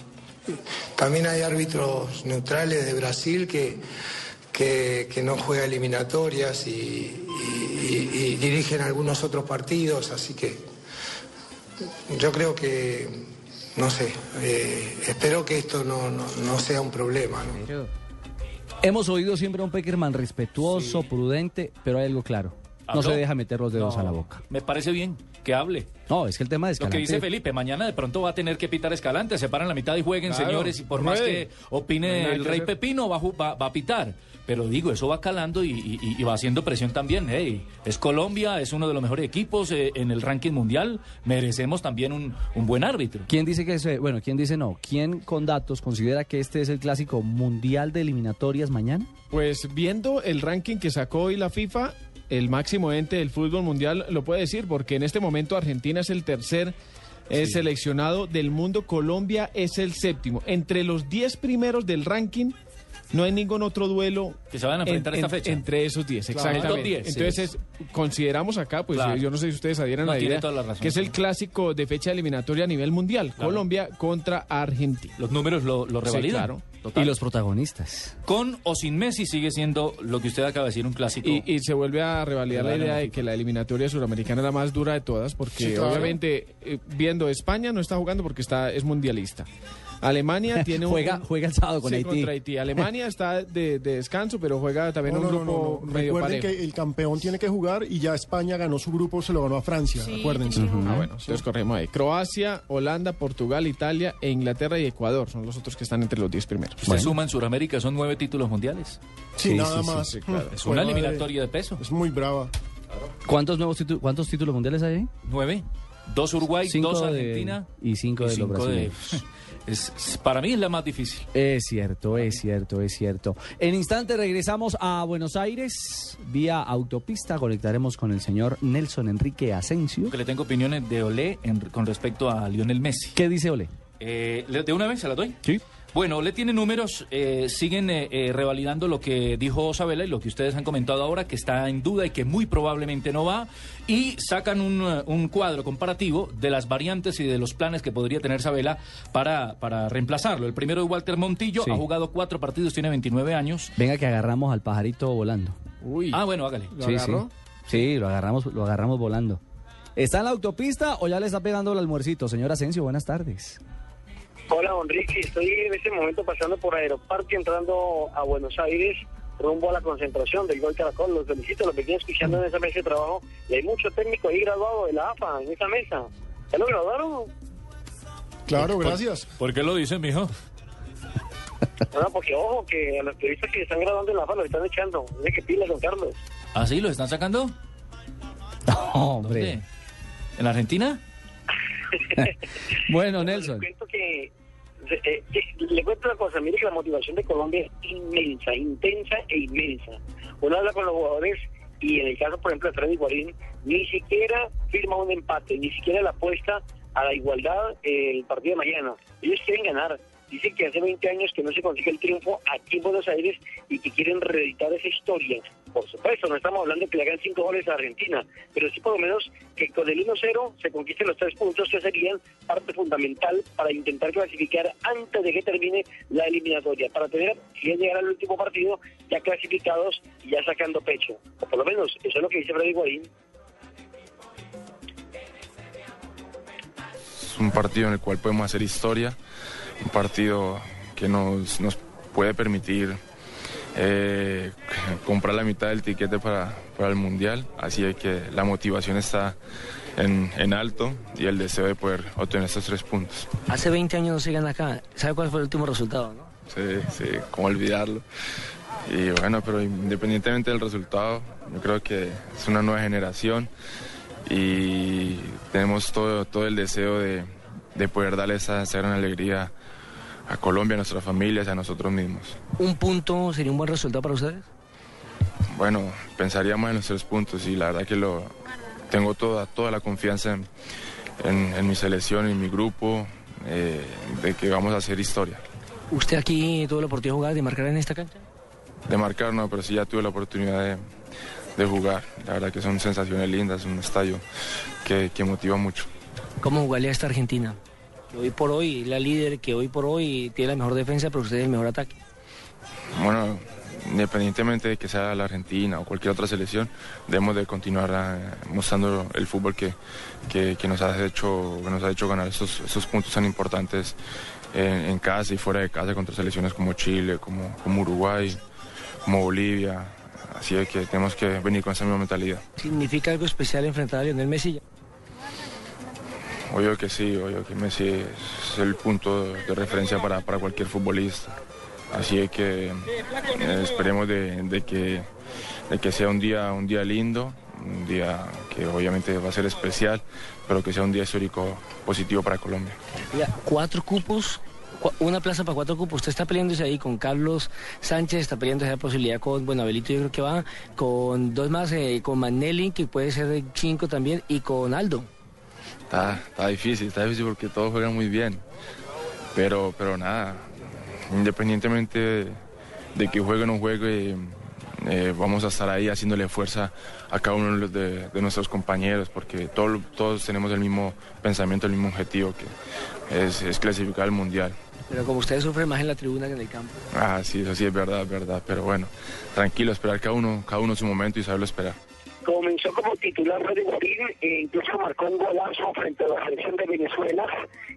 También hay árbitros neutrales de Brasil que, que, que no juega eliminatorias y, y- y- y dirigen algunos otros partidos, así que yo creo que, no sé, eh, espero que esto no, no- no sea un problema. ¿no? Hemos oído siempre a un Peckerman respetuoso, prudente, pero hay algo claro. No se deja meter los dedos No, a la boca. Me parece bien que hable. No, es que el tema de Lo Escalante... que dice Felipe, mañana de pronto va a tener que pitar Escalante, se paran la mitad y jueguen, Claro, señores, y por más que opine el que rey hacer. Pepino, va, va- va a pitar. Pero digo, eso va calando y, y- y va haciendo presión también. Hey, es Colombia, es uno de los mejores equipos eh, en el ranking mundial, merecemos también un, un buen árbitro. ¿Quién dice que ese, bueno, quién dice no? ¿Quién con datos considera que este es el clásico mundial de eliminatorias mañana? Pues viendo el ranking que sacó hoy la FIFA, el máximo ente del fútbol mundial lo puede decir, porque en este momento Argentina es el tercer eh, seleccionado del mundo, Colombia es el séptimo. Entre los 10 primeros del ranking no hay ningún otro duelo Que se van a enfrentar esta fecha. entre esos 10, Claro. exactamente. Los 10, sí. Entonces es- consideramos acá, pues Claro. yo no sé si ustedes adhieran No, a la idea, la razón, que es el clásico de fecha eliminatoria a nivel mundial, Colombia contra Argentina. Los números lo, lo Sí, revalidan. claro. Total. Y los protagonistas. Con o sin Messi sigue siendo lo que usted acaba de decir, un clásico. Y, y se vuelve a revalidar la idea de que la eliminatoria suramericana es la más dura de todas, porque Sí, claro. obviamente eh, viendo España no está jugando porque está es mundialista. Alemania tiene un Juega- juega el sábado con Sí, Haití. contra Haití. Alemania está de, de descanso, pero juega también No, un no, grupo no, no. medio Recuerden parejo. que el campeón tiene que jugar y ya España ganó su grupo, se lo ganó a Francia, acuérdense. Ah, bueno, entonces corremos ahí. Croacia, Holanda, Portugal, Italia, e Inglaterra y Ecuador son los otros que están entre los 10 primeros. Usted suma en Sudamérica, son nueve títulos mundiales. Sí, nada más. Es una eliminatoria de peso. Es muy brava. ¿Cuántos nuevos títulos, cuántos títulos mundiales hay ahí? Nueve. Dos Uruguay, Cinco dos de- Argentina. y cinco de los cinco brasileños. es, para mí es la más difícil. Es cierto, es cierto, es cierto. En instante regresamos a Buenos Aires. Vía autopista conectaremos con el señor Nelson Enrique Asensio. Que le tengo opiniones de Olé en- con respecto a Lionel Messi. ¿Qué dice Ole? Eh, ¿le- ¿De una vez se la doy? Sí. Bueno, le tiene números, eh, siguen eh, eh, revalidando lo que dijo Sabela y lo que ustedes han comentado ahora, que está en duda y que muy probablemente no va, y sacan un, eh, un cuadro comparativo de las variantes y de los planes que podría tener Sabela para, para reemplazarlo. El primero es Walter Montillo, Sí. ha jugado cuatro partidos, tiene 29 años. Venga que agarramos al pajarito volando. Uy. Ah, bueno, hágale. sí, sí. Sí, lo agarramos, lo agarramos volando. ¿Está en la autopista o ya le está pegando el almuercito? Señor Asensio, buenas tardes. Hola, don Ricky. Estoy en este momento pasando por Aeroparque, entrando a Buenos Aires, rumbo a la concentración del Gol Caracol. Los felicito, los venía escuchando en esa mesa de trabajo. Y hay mucho técnico ahí graduado de la AFA en esa mesa. ¿Ya lo graduaron? Claro, gracias. ¿Por qué lo dice, mijo? No, porque ojo, que a los periodistas que están graduando en la AFA los están echando. Dice que pila, don Carlos. ¿Ah, sí? ¿Lo están sacando? hombre. ¿Dónde? ¿En la Argentina? Bueno, Les Nelson. cuento que, eh, le cuento una cosa, mire que la motivación de Colombia es inmensa, intensa e inmensa. Uno habla con los jugadores y en el caso, por ejemplo, de Freddy Guarín, ni siquiera firma un empate, ni siquiera la apuesta a la igualdad eh, el partido de mañana. Ellos quieren ganar. Dicen que hace 20 años que no se consigue el triunfo aquí en Buenos Aires y que quieren reeditar esa historia. Por supuesto, no estamos hablando de que le hagan 5 goles a Argentina, pero sí por lo menos que con el 1-0 se conquisten los tres puntos que serían parte fundamental para intentar clasificar antes de que termine la eliminatoria, para tener, si llegar al último partido, ya clasificados y ya sacando pecho. O por lo menos eso es lo que dice Freddy Guarín. Es un partido en el cual podemos hacer historia, un partido que nos, nos puede permitir eh, comprar la mitad del tiquete para, para el Mundial, así es que la motivación está en, en alto y el deseo de poder obtener estos tres puntos. Hace 20 años no se gana acá. ¿Sabe cuál fue el último resultado? no? Sí, sí, cómo olvidarlo. Y bueno, pero independientemente del resultado, yo creo que es una nueva generación y tenemos todo, todo el deseo de, de poder darle esa, esa gran alegría a Colombia, a nuestras familias, a nosotros mismos. ¿Un punto sería un buen resultado para ustedes? Bueno, pensaríamos en los tres puntos y la verdad que lo tengo toda, toda la confianza en, en- en mi selección, en mi grupo, eh, de que vamos a hacer historia. ¿Usted aquí tuvo la oportunidad de jugar, de marcar en esta cancha? De marcar no, pero sí ya tuve la oportunidad de, de jugar. La verdad que son sensaciones lindas, un estadio que, que motiva mucho. ¿Cómo jugaría esta Argentina? Que hoy por hoy es la líder, que hoy por hoy tiene la mejor defensa, pero usted es el mejor ataque. Bueno, independientemente de que sea la Argentina o cualquier otra selección, debemos de continuar eh, mostrando el fútbol que, que, que nos ha hecho, que nos ha hecho ganar esos, esos puntos tan importantes en, en casa y fuera de casa contra selecciones como Chile, como, como Uruguay, como Bolivia. Así que tenemos que venir con esa misma mentalidad. ¿Significa algo especial enfrentar a Lionel Messi? Obvio que sí, obvio que Messi es el punto de referencia para, cualquier futbolista. Así es que eh, esperemos de, que, sea un día, un día lindo, un día que obviamente va a ser especial, pero que sea un día histórico positivo para Colombia. Ya, cuatro cupos, una plaza para cuatro cupos. Usted está peleándose ahí con Carlos Sánchez, está peleándose esa posibilidad con, bueno, Abelito yo creo que va, con dos más, eh, con Manelli, que puede ser cinco también, y con Aldo. Está, está difícil, está difícil porque todos juegan muy bien. Pero, pero nada, independientemente de, de que juegue o no juegue, eh, vamos a estar ahí haciéndole fuerza a cada uno de nuestros compañeros, porque todo- todos tenemos el mismo pensamiento, el mismo objetivo, que es, es clasificar al Mundial. Pero como usted sufre más en la tribuna que en el campo. Ah, sí, eso sí es verdad, es verdad, pero bueno, tranquilo, esperar cada uno, cada uno su momento y saberlo esperar. Comenzó como titular Freddy Guarín e incluso marcó un golazo frente a la selección de Venezuela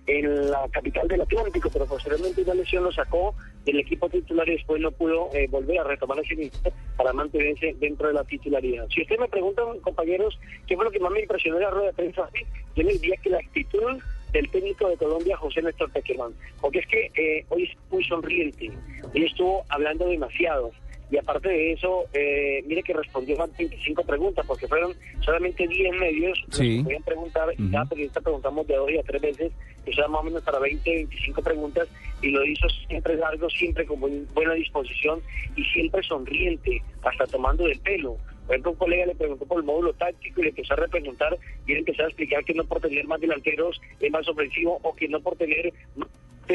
en la capital del Atlántico, pero posteriormente una lesión lo sacó del equipo titular y después no pudo eh, volver a retomar ese inicio para mantenerse dentro de la titularidad. Si ustedes me preguntan, compañeros, qué fue lo que más me impresionó en la rueda de prensa, yo les diría que la actitud del técnico de Colombia, José Néstor Peckerman, porque es que eh, hoy es muy sonriente, hoy estuvo hablando demasiado, y aparte de eso, eh, mire que respondió más de 25 preguntas, porque fueron solamente 10 medios Sí. que podían preguntar, y cada periodista preguntamos de dos y a tres veces, eso era más o menos para 20, 25 preguntas, y lo hizo siempre largo, siempre con buen- buena disposición y siempre sonriente, hasta tomando del pelo. Por ejemplo, un colega le preguntó por el módulo táctico y le empezó a representar y él empezó a explicar que no por tener más delanteros es más ofensivo o que no por tener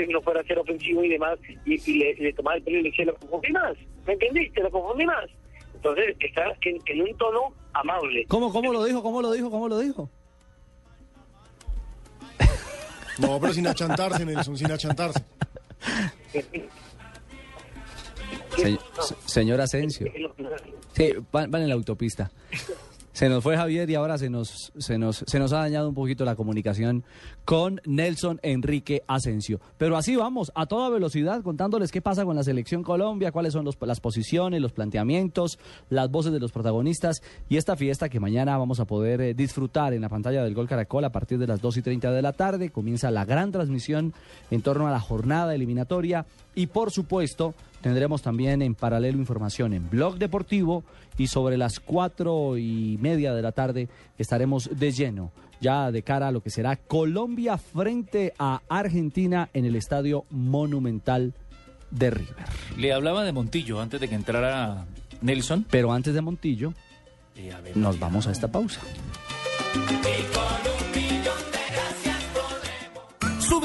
no fuera a ser ofensivo y demás, y, y le, tomaba el pelo y le decía, lo confundí más, ¿me entendiste? Lo confundí más. Entonces, está en, en un tono amable. ¿Cómo, cómo lo dijo? ¿Cómo lo dijo? ¿Cómo lo dijo? No, pero sin achantarse, Nelson, sin achantarse. Se- se- señor Asensio. Sí, van, van en la autopista. Se nos fue Javier y ahora se nos, se, nos, se nos ha dañado un poquito la comunicación con Nelson Enrique Asensio. Pero así vamos, a toda velocidad, contándoles qué pasa con la selección Colombia, cuáles son las posiciones, los planteamientos, las voces de los protagonistas y esta fiesta que mañana vamos a poder eh, disfrutar en la pantalla del Gol Caracol a partir de las 2 y 30 de la tarde. Comienza la gran transmisión en torno a la jornada eliminatoria y por supuesto tendremos también en paralelo información en Blog Deportivo y sobre las cuatro y media de la tarde estaremos de lleno ya de cara a lo que será Colombia frente a Argentina en el Estadio Monumental de River. Le hablaba de Montillo antes de que entrara Nelson. Pero antes de Montillo, nos vamos a esta pausa.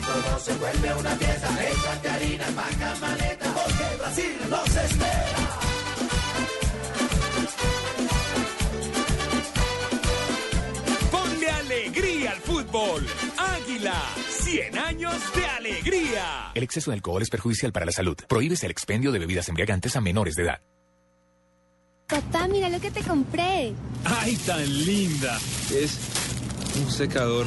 Todo se vuelve una fiesta. Échate harina, paca maleta, porque Brasil nos espera. Águila, 100 años de alegría. El exceso de alcohol es perjudicial para la salud. Prohíbes el expendio de bebidas embriagantes a menores de edad. Papá, mira lo que te compré. ¡Ay, tan linda! Es un secador.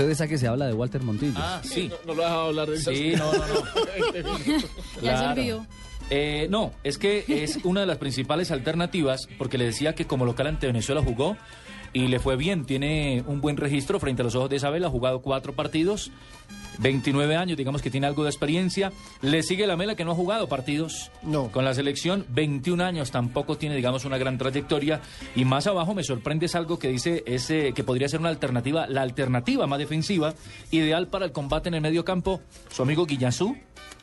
Ustedes a que se habla de Walter Montillo. Ah, sí. No, no lo ha dejado hablar de eso. Sí, no, no, no. Ya se Claro. olvidó. Eh, no, es que es una de las principales alternativas, porque le decía que como local ante Venezuela jugó y le fue bien, tiene un buen registro frente a los ojos de Isabel, ha jugado cuatro partidos, 29 años, digamos que tiene algo de experiencia. Le sigue la Mela que no ha jugado partidos con la selección, 21 años, tampoco tiene, digamos, una gran trayectoria. Y más abajo me sorprende es algo que dice ese que podría ser una alternativa, la alternativa más defensiva, ideal para el combate en el medio campo, su amigo Guillazú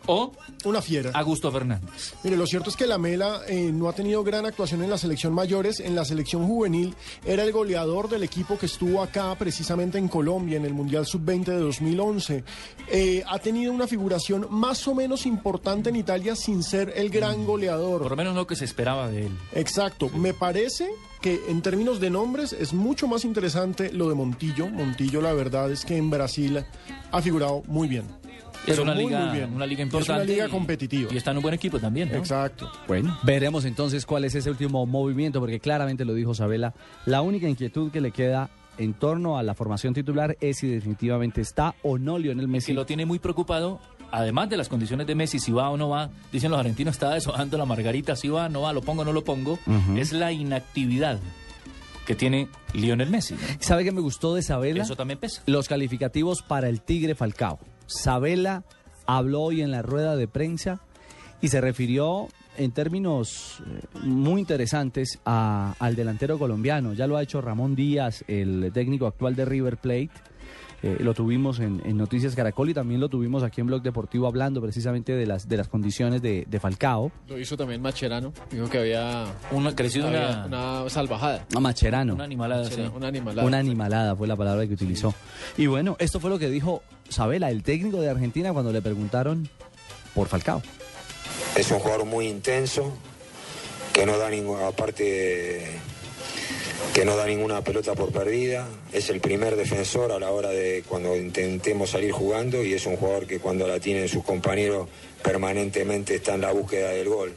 o una fiera. Augusto Fernández. Mire, lo cierto es que la Mela eh, no ha tenido gran actuación en la selección mayores. En la selección juvenil era el goleador del equipo que estuvo acá precisamente en Colombia en el Mundial Sub-20 de 2011. Eh, ha tenido una figuración más o menos importante en Italia sin ser el gran goleador. Por lo menos lo que se esperaba de él. Exacto. Me parece que en términos de nombres es mucho más interesante lo de Montillo. Montillo, la verdad es que en Brasil ha figurado muy bien. Es una muy, liga, muy bien. una liga Es importante. una liga y- competitiva. Y está en un buen equipo también, ¿no? Exacto. Bueno, veremos entonces cuál es ese último movimiento, porque claramente lo dijo Sabela, la única inquietud que le queda en torno a la formación titular es si definitivamente está o no Lionel Messi. Que lo tiene muy preocupado además de las condiciones de Messi, si va o no va, dicen los argentinos, está deshojando la margarita, si va, no va, lo pongo, no lo pongo, es la inactividad que tiene Lionel Messi. ¿no? ¿Sabe qué me gustó de Sabela? Eso también pesa. Los calificativos para el Tigre Falcao. Sabela habló hoy en la rueda de prensa y se refirió en términos eh, muy interesantes a- al delantero colombiano. Ya lo ha hecho Ramón Díaz, el técnico actual de River Plate. Eh, lo tuvimos en, en Noticias Caracol y también lo tuvimos aquí en Blog Deportivo hablando precisamente de las, de las condiciones de, de Falcao. Lo hizo también Macherano. Dijo que había una, crecido había una- una salvajada. A Macherano. Una animalada, sí. Una animalada. Una animalada fue la palabra que utilizó. Y bueno, esto fue lo que dijo Sabela, el técnico de Argentina, cuando le preguntaron por Falcao. Es un jugador muy intenso, que no da ninguna, aparte que no da ninguna pelota por perdida. Es el primer defensor a la hora de cuando intentemos salir jugando y es un jugador que cuando la tienen sus compañeros permanentemente está en la búsqueda del gol.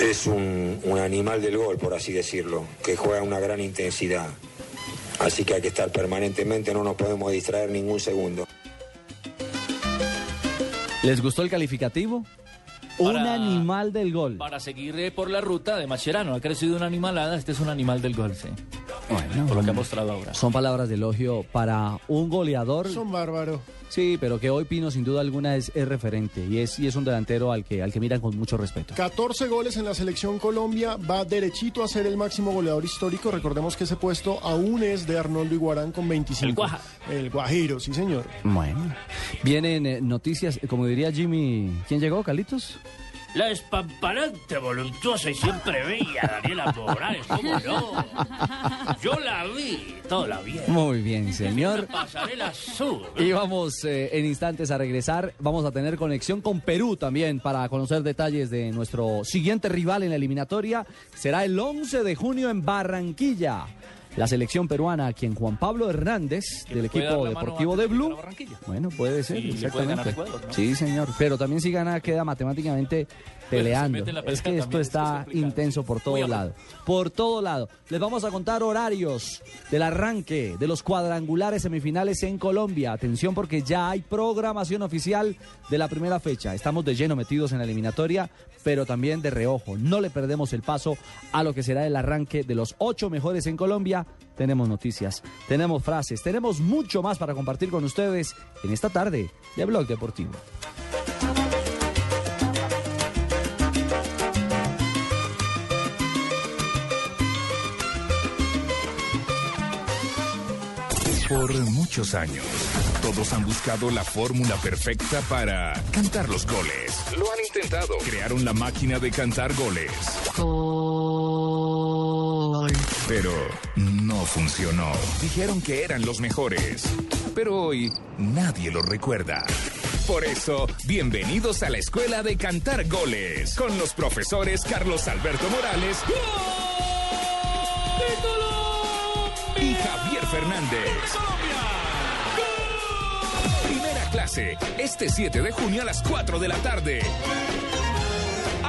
Es un, un animal del gol, por así decirlo, que juega una gran intensidad. Así que hay que estar permanentemente, no nos podemos distraer ningún segundo. ¿Les gustó el calificativo? Un animal del gol. Para seguir eh, por la ruta de Mascherano, ha crecido una animalada, este es un animal del gol, sí. Bueno, por lo que ha mostrado ahora. Son palabras de elogio para un goleador. Son bárbaros. Sí, pero que hoy Pino sin duda alguna es, es referente y es, y es un delantero al que, al que miran con mucho respeto. 14 goles en la selección Colombia, va derechito a ser el máximo goleador histórico. Recordemos que ese puesto aún es de Arnoldo Iguarán con 25. El Guaja. El Guajiro, sí señor. Bueno, vienen eh, noticias, como diría Jimmy, ¿quién llegó, Carlitos? La espamparante, voluptuosa y siempre bella Daniela Morales, ¿cómo no? Yo la vi, toda bien. Muy bien, señor. Pasarela azul. Y vamos eh, en instantes a regresar. Vamos a tener conexión con Perú también para conocer detalles de nuestro siguiente rival en la eliminatoria. Será el 11 de junio en Barranquilla. La selección peruana, a quien Juan Pablo Hernández, del equipo deportivo de Blue. Bueno, puede ser, exactamente. Sí, señor. Pero también si gana, queda matemáticamente peleando. Es que esto es está intenso por todo Muy amable. lado. Por todo lado. Les vamos a contar horarios del arranque de los cuadrangulares semifinales en Colombia. Atención porque ya hay programación oficial de la primera fecha. Estamos de lleno metidos en la eliminatoria, pero también de reojo. No le perdemos el paso a lo que será el arranque de los ocho mejores en Colombia. Tenemos noticias, tenemos frases, tenemos mucho más para compartir con ustedes en esta tarde de Blog Deportivo. Por muchos años, todos han buscado la fórmula perfecta para cantar los goles. Lo han intentado. Crearon la máquina de cantar goles. Pero no funcionó. Dijeron que eran los mejores. Pero hoy nadie lo recuerda. Por eso, bienvenidos a la Escuela de Cantar Goles con los profesores Carlos Alberto Morales y Javier Fernández. Clase, este 7 de junio a las 4 de la tarde.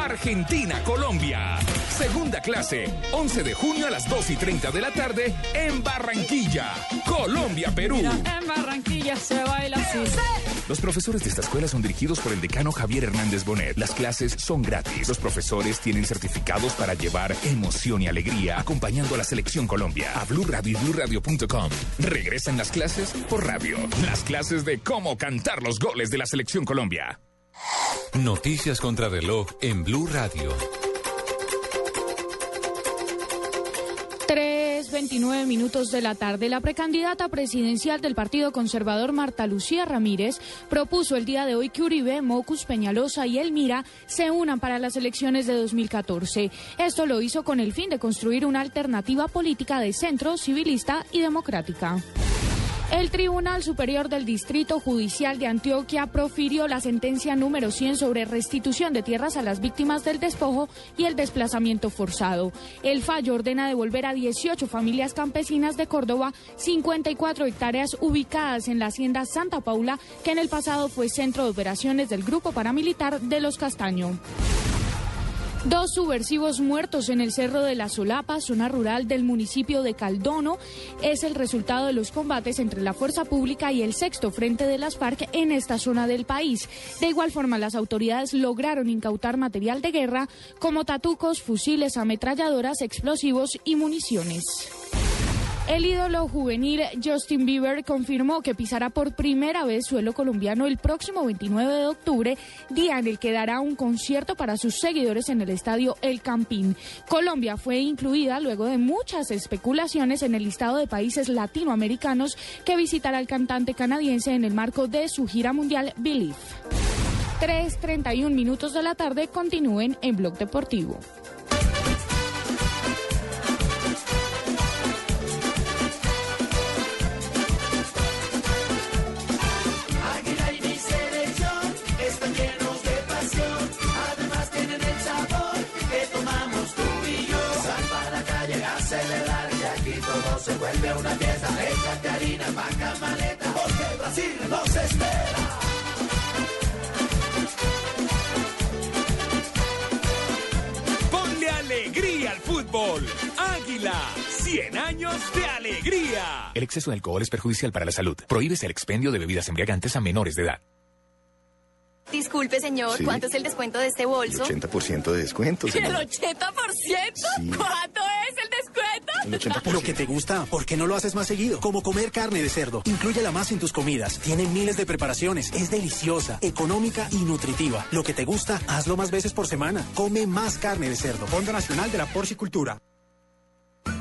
Argentina, Colombia. Segunda clase, 11 de junio a las 2 y 30 de la tarde en Barranquilla. Colombia, Perú. En Barranquilla se baila así. Los profesores de esta escuela son dirigidos por el decano Javier Hernández Bonet. Las clases son gratis. Los profesores tienen certificados para llevar emoción y alegría acompañando a la selección Colombia. A Blue Radio y BlueRadio.com. Regresan las clases por radio. Las clases de cómo cantar los goles de la selección Colombia. Noticias contra reloj en Blue Radio. 3.29 minutos de la tarde, la precandidata presidencial del Partido Conservador Marta Lucía Ramírez propuso el día de hoy que Uribe, Mocus, Peñalosa y Elmira se unan para las elecciones de 2014. Esto lo hizo con el fin de construir una alternativa política de centro, civilista y democrática. El Tribunal Superior del Distrito Judicial de Antioquia profirió la sentencia número 100 sobre restitución de tierras a las víctimas del despojo y el desplazamiento forzado. El fallo ordena devolver a 18 familias campesinas de Córdoba 54 hectáreas ubicadas en la hacienda Santa Paula, que en el pasado fue centro de operaciones del grupo paramilitar de Los Castaño. Dos subversivos muertos en el Cerro de la Solapa, zona rural del municipio de Caldono, es el resultado de los combates entre la fuerza pública y el sexto frente de las FARC en esta zona del país. De igual forma, las autoridades lograron incautar material de guerra como tatucos, fusiles, ametralladoras, explosivos y municiones. El ídolo juvenil Justin Bieber confirmó que pisará por primera vez suelo colombiano el próximo 29 de octubre, día en el que dará un concierto para sus seguidores en el estadio El Campín. Colombia fue incluida luego de muchas especulaciones en el listado de países latinoamericanos que visitará el cantante canadiense en el marco de su gira mundial Believe. 3.31 minutos de la tarde continúen en Blog Deportivo. Se vuelve una fiesta. Échate harina, vaca, maleta, porque Brasil nos espera. Ponle alegría al fútbol. Águila, 100 años de alegría. El exceso de alcohol es perjudicial para la salud. Prohíbes el expendio de bebidas embriagantes a menores de edad. Disculpe, señor, Sí. ¿cuánto es el descuento de este bolso? 80% de descuento, ¿El señor. 80%? ¿Cuánto es el descuento? El 80%. Lo que te gusta, ¿por qué no lo haces más seguido? Como comer carne de cerdo. Inclúyela más en tus comidas. Tiene miles de preparaciones. Es deliciosa, económica y nutritiva. Lo que te gusta, hazlo más veces por semana. Come más carne de cerdo. Fondo Nacional de la Porcicultura.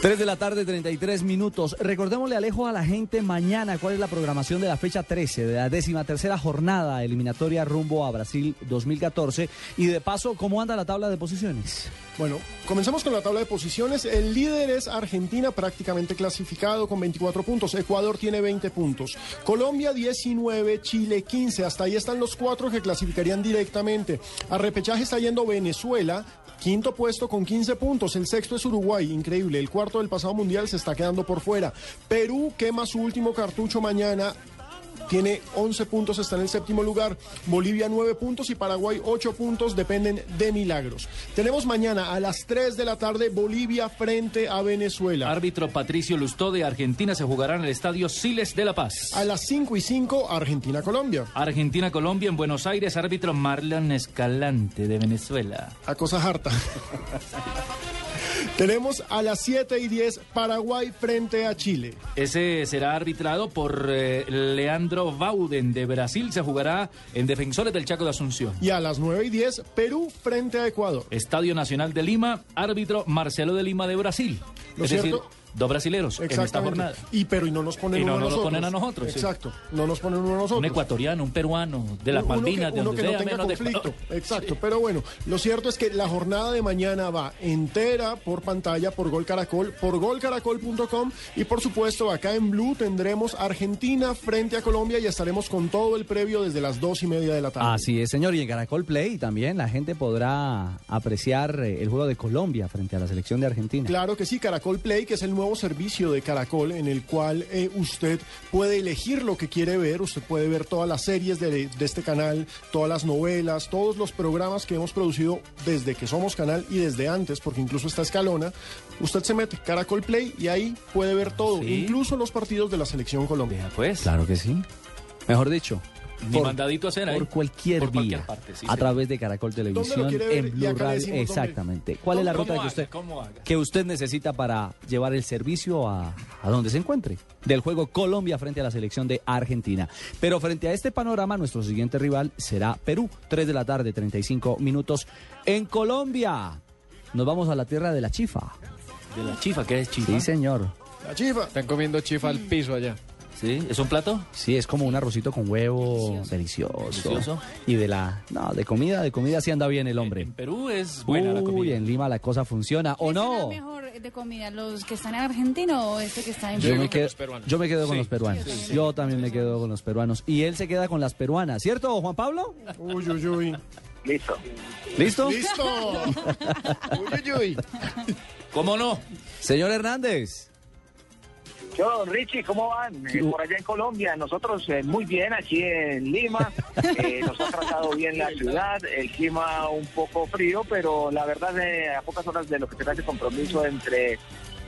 3 de la tarde, 33 minutos. Recordémosle, Alejo, a la gente mañana cuál es la programación de la fecha 13, de la décima tercera jornada eliminatoria rumbo a Brasil 2014. Y de paso, ¿cómo anda la tabla de posiciones? Bueno, comenzamos con la tabla de posiciones. El líder es Argentina, prácticamente clasificado con 24 puntos. Ecuador tiene 20 puntos. Colombia 19, Chile 15. Hasta ahí están los cuatro que clasificarían directamente. A repechaje está yendo Venezuela. Quinto puesto con 15 puntos. El sexto es Uruguay, increíble. El cuarto del pasado mundial se está quedando por fuera. Perú quema su último cartucho mañana tiene 11 puntos, está en el séptimo lugar. Bolivia 9 puntos y Paraguay 8 puntos, dependen de milagros. Tenemos mañana a las 3 de la tarde Bolivia frente a Venezuela. Árbitro Patricio Lustó de Argentina se jugará en el estadio Siles de La Paz. A las 5 y 5 Argentina-Colombia. Argentina-Colombia en Buenos Aires, árbitro Marlon Escalante de Venezuela. A cosa harta. Tenemos a las 7 y 10 Paraguay frente a Chile. Ese será arbitrado por eh, Leandro Bauden de Brasil. Se jugará en Defensores del Chaco de Asunción. Y a las 9 y 10 Perú frente a Ecuador. Estadio Nacional de Lima, árbitro Marcelo de Lima de Brasil. ¿No es decir? Dos brasileros en esta jornada. Y pero y no nos ponen Y no uno a nos nosotros. ponen a nosotros, sí. Exacto. No nos ponen uno a nosotros. Un ecuatoriano, un peruano, de las Uno que- Malvinas, de uno donde que sea, no tenga menos de conflicto. Exacto, pero bueno, lo cierto es que la jornada de mañana va entera por pantalla, por Gol Caracol, por golcaracol.com y por supuesto acá en Blue tendremos Argentina frente a Colombia y estaremos con todo el previo desde las dos y media de la tarde. Así es, señor. Y en Caracol Play también la gente podrá apreciar eh, el juego de Colombia frente a la selección de Argentina. Claro que sí, Caracol Play, que es el nuevo servicio de Caracol en el cual eh, usted puede elegir lo que quiere ver, usted puede ver todas las series de, de este canal, todas las novelas, todos los programas que hemos producido desde que somos canal y desde antes, porque incluso está Escalona. Usted se mete Caracol Play y ahí puede ver todo, Sí. incluso los partidos de la selección colombiana. Pues. Claro que sí. Mejor dicho, Ni mandadito a hacer ahí. Por cualquier Por vía. parte, sí, a señor. través de Caracol Televisión, ver? en Blue Radio. dónde. Exactamente. ¿Cuál es la ¿Cómo ruta que usted, que usted necesita para llevar el servicio a, a donde se encuentre? Del juego Colombia frente a la selección de Argentina. Pero frente a este panorama, nuestro siguiente rival será Perú. 3 de la tarde, 35 minutos en Colombia. Nos vamos a la tierra de la chifa. ¿De la chifa? ¿Qué es chifa? Sí, señor. La chifa. Están comiendo chifa al piso allá. ¿Sí? ¿Es un plato? Sí, es como un arrocito con huevo delicioso. Delicioso. Y de la. No, de comida, de comida sí anda bien el hombre. En Perú es buena la Uy, comida. en Lima la cosa funciona. ¿O no? mejor de comida, los que están en Argentina o este que está en Yo me, quedo, yo me quedo con los peruanos. sí, sí. Yo también me quedo con los peruanos. Y él se queda con las peruanas, ¿cierto, Juan Pablo? Uy, uy, uy. Listo. ¿Listo? ¡Listo! uy, uy, uy. ¿Cómo no? Señor Hernández. Yo, Richie, ¿cómo van? Eh, por allá en Colombia, nosotros eh, muy bien aquí en Lima, Eh, nos ha tratado bien la ciudad, el clima un poco frío, pero la verdad eh, a pocas horas de lo que será ese compromiso entre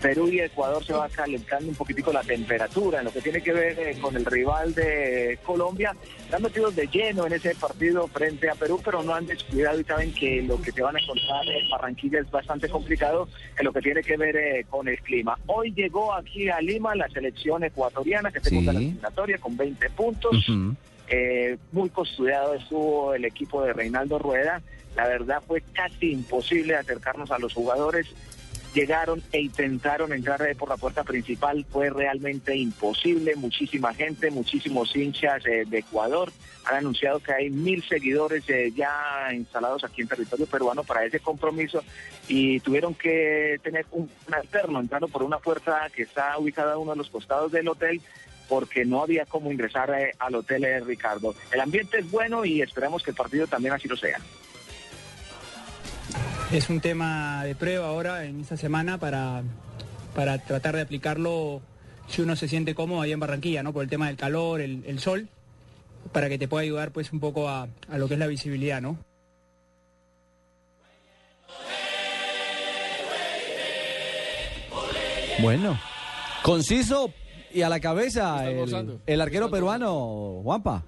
Perú y Ecuador se va calentando un poquitico la temperatura, en lo que tiene que ver eh, con el rival de Colombia, están metidos de lleno en ese partido frente a Perú, pero no han descuidado y saben que lo que te van a encontrar en Barranquilla es bastante complicado en lo que tiene que ver eh, con el clima. Hoy llegó aquí a Lima la selección ecuatoriana que se Sí. la eliminatoria con 20 puntos. Eh, muy custodiado estuvo el equipo de Reinaldo Rueda. La verdad fue casi imposible acercarnos a los jugadores. Llegaron e intentaron entrar por la puerta principal. Fue realmente imposible. Muchísima gente, muchísimos hinchas eh, de Ecuador. Han anunciado que hay mil seguidores eh, ya instalados aquí en territorio peruano para ese compromiso y tuvieron que tener un, alterno entrando por una puerta que está ubicada a uno de los costados del hotel porque no había cómo ingresar eh, al hotel Ricardo. El ambiente es bueno y esperamos que el partido también así lo sea. Es un tema de prueba ahora en esta semana para, para tratar de aplicarlo si uno se siente cómodo ahí en Barranquilla, ¿no? Por el tema del calor, el, el sol, para que te pueda ayudar pues un poco a, a lo que es la visibilidad, ¿no? Bueno, conciso y a la cabeza el, el arquero peruano, Juanpa.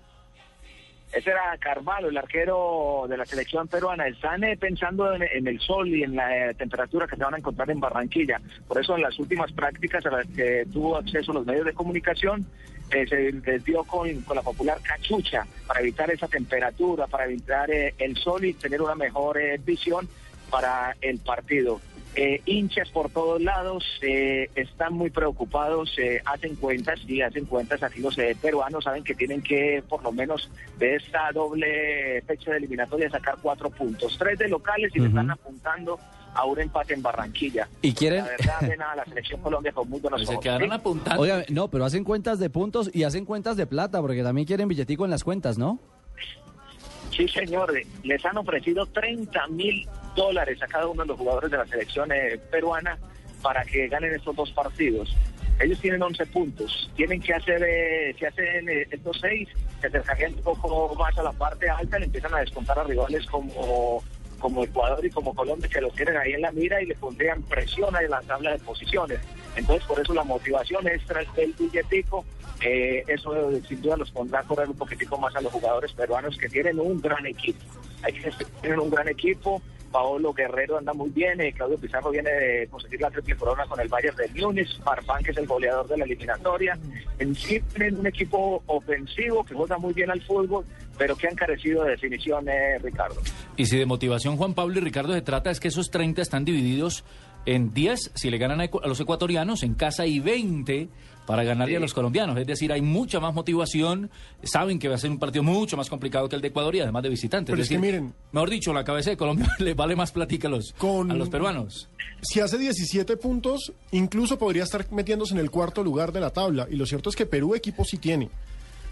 Ese era Carvalho, el arquero de la selección peruana. Están eh, pensando en, el sol y en la eh, temperatura que se van a encontrar en Barranquilla. Por eso en las últimas prácticas a las que tuvo acceso los medios de comunicación, eh, se les con, la popular cachucha para evitar esa temperatura, para evitar eh, el sol y tener una mejor visión para el partido. Eh, hinchas por todos lados eh, están muy preocupados, eh, hacen cuentas y hacen cuentas aquí los eh, peruanos saben que tienen que por lo menos de esta doble fecha de eliminatoria sacar cuatro puntos, tres de locales y le están apuntando a un empate en Barranquilla. Y quieren... La verdad la selección Colombia con muy buenos Pues se ojos. quedaron ¿sí? apuntando. Oiga, no, pero hacen cuentas de puntos y hacen cuentas de plata, porque también quieren billetico en las cuentas, ¿no? Sí, señor. Les han ofrecido 30 mil dólares a cada uno de los jugadores de la selección eh, peruana para que ganen estos dos partidos. Ellos tienen 11 puntos. Tienen que hacer, eh, si hacen eh, estos seis, se acercarían un poco más a la parte alta, le empiezan a descontar a rivales como, como Ecuador y como Colombia, que los tienen ahí en la mira y le pondrían presión ahí en la tabla de posiciones. Entonces, por eso la motivación es tras el billetico. Eh, eso eh, sin duda los pondrá a correr un poquitico más a los jugadores peruanos que tienen un gran equipo. Hay que tienen un gran equipo. Paolo Guerrero anda muy bien, eh, Claudio Pizarro viene de conseguir la triple corona con el Bayern de Múnich, Farfán que es el goleador de la eliminatoria. En sí un equipo ofensivo que juega muy bien al fútbol, pero que han carecido de definición, eh, Ricardo. Y si de motivación Juan Pablo y Ricardo se trata es que esos 30 están divididos en 10 si le ganan a los ecuatorianos en casa y 20 para ganarle Sí. a los colombianos. Es decir, hay mucha más motivación. Saben que va a ser un partido mucho más complicado que el de Ecuador y además de visitantes. Pero es es que miren- mejor dicho, la cabeza de Colombia le vale más platica a los, Con- a los peruanos. Si hace 17 puntos, incluso podría estar metiéndose en el cuarto lugar de la tabla. Y lo cierto es que Perú equipo sí tiene.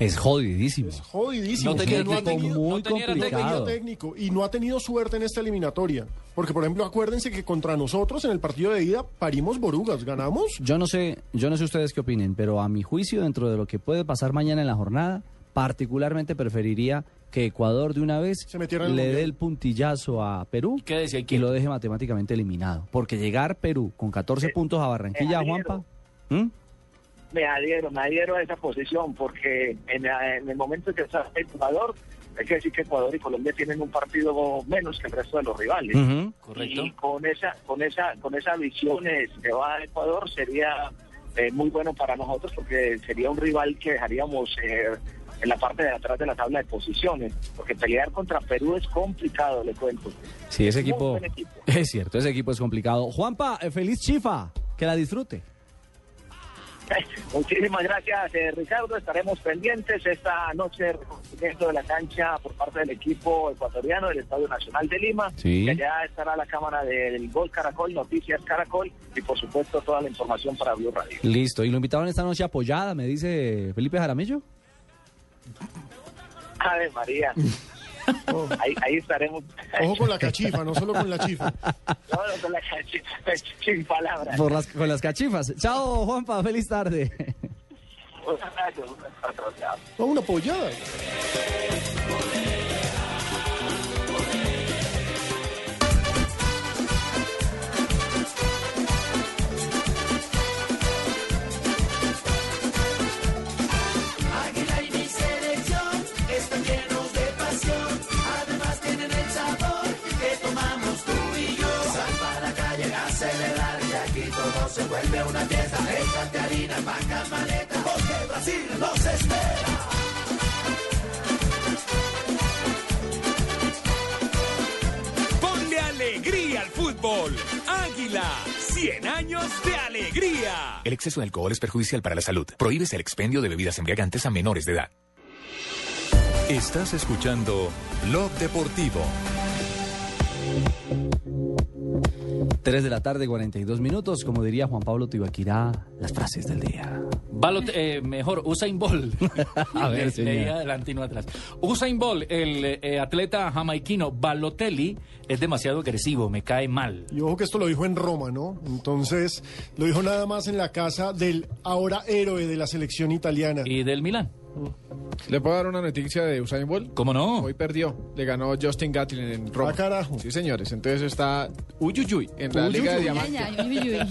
Es jodidísimo. Es jodidísimo. No tenía no tenido, muy no tenía complicado. técnico y no ha tenido suerte en esta eliminatoria. Porque, por ejemplo, acuérdense que contra nosotros en el partido de ida parimos borugas. ¿Ganamos? Yo no sé, yo no sé ustedes qué opinen, pero a mi juicio, dentro de lo que puede pasar mañana en la jornada, particularmente preferiría que Ecuador de una vez Se le dé el puntillazo a Perú ¿Qué decía? y lo deje matemáticamente eliminado. Porque llegar Perú con 14 puntos a Barranquilla, Eh, Juanpa. ¿Mm? Me adhiero, me adhiero a esa posición porque en, en el momento en que está el jugador, hay que decir que Ecuador y Colombia tienen un partido menos que el resto de los rivales. Correcto. Y con esa, con esa, con esa visión que va a Ecuador sería eh, muy bueno para nosotros porque sería un rival que dejaríamos eh, en la parte de atrás de la tabla de posiciones, porque pelear contra Perú es complicado, le cuento. Sí, ese Muy equipo, equipo. es cierto, ese equipo es complicado. Juanpa, eh, feliz chifa, que la disfrute. Muchísimas gracias, eh, Ricardo. Estaremos pendientes esta noche reconocimiento de la cancha por parte del equipo ecuatoriano del Estadio Nacional de Lima. Sí. Que allá estará la cámara del Gol Caracol, Noticias Caracol y por supuesto toda la información para Blue Radio. Listo, y lo invitaron esta noche apoyada, me dice Felipe Jaramillo. Ave María. Ahí, ahí estaremos. Ojo con la cachifa, no solo con la chifa. No, no, con la cachifa, sin palabras. Por las, con las cachifas. Chao, Juanpa, feliz tarde. Un abrazo, un abrazo, chao. No, una pollada. Se vuelve una fiesta. Échate harina, paca, maleta, porque Brasil nos espera. Ponle alegría al fútbol. Águila, 100 años de alegría. El exceso de alcohol es perjudicial para la salud. Prohíbes el expendio de bebidas embriagantes a menores de edad. Estás escuchando Blog Deportivo. 3 de la tarde, 42 minutos. Como diría Juan Pablo Tibaquirá, las frases del día. Balot- eh, mejor, Usain Bolt. A ver, Le- leía adelante y no atrás. Usain Bolt, el eh, atleta jamaiquino Balotelli, es demasiado agresivo, me cae mal. Y ojo que esto lo dijo en Roma, ¿no? Entonces, lo dijo nada más en la casa del ahora héroe de la selección italiana. ¿Y del Milán? ¿Le puedo dar una noticia de Usain Bolt? ¿Cómo no? Hoy perdió. Le ganó Justin Gatlin en Roma. Ah, carajo. Sí, señores. Entonces está uyuyuy en la Liga de uy.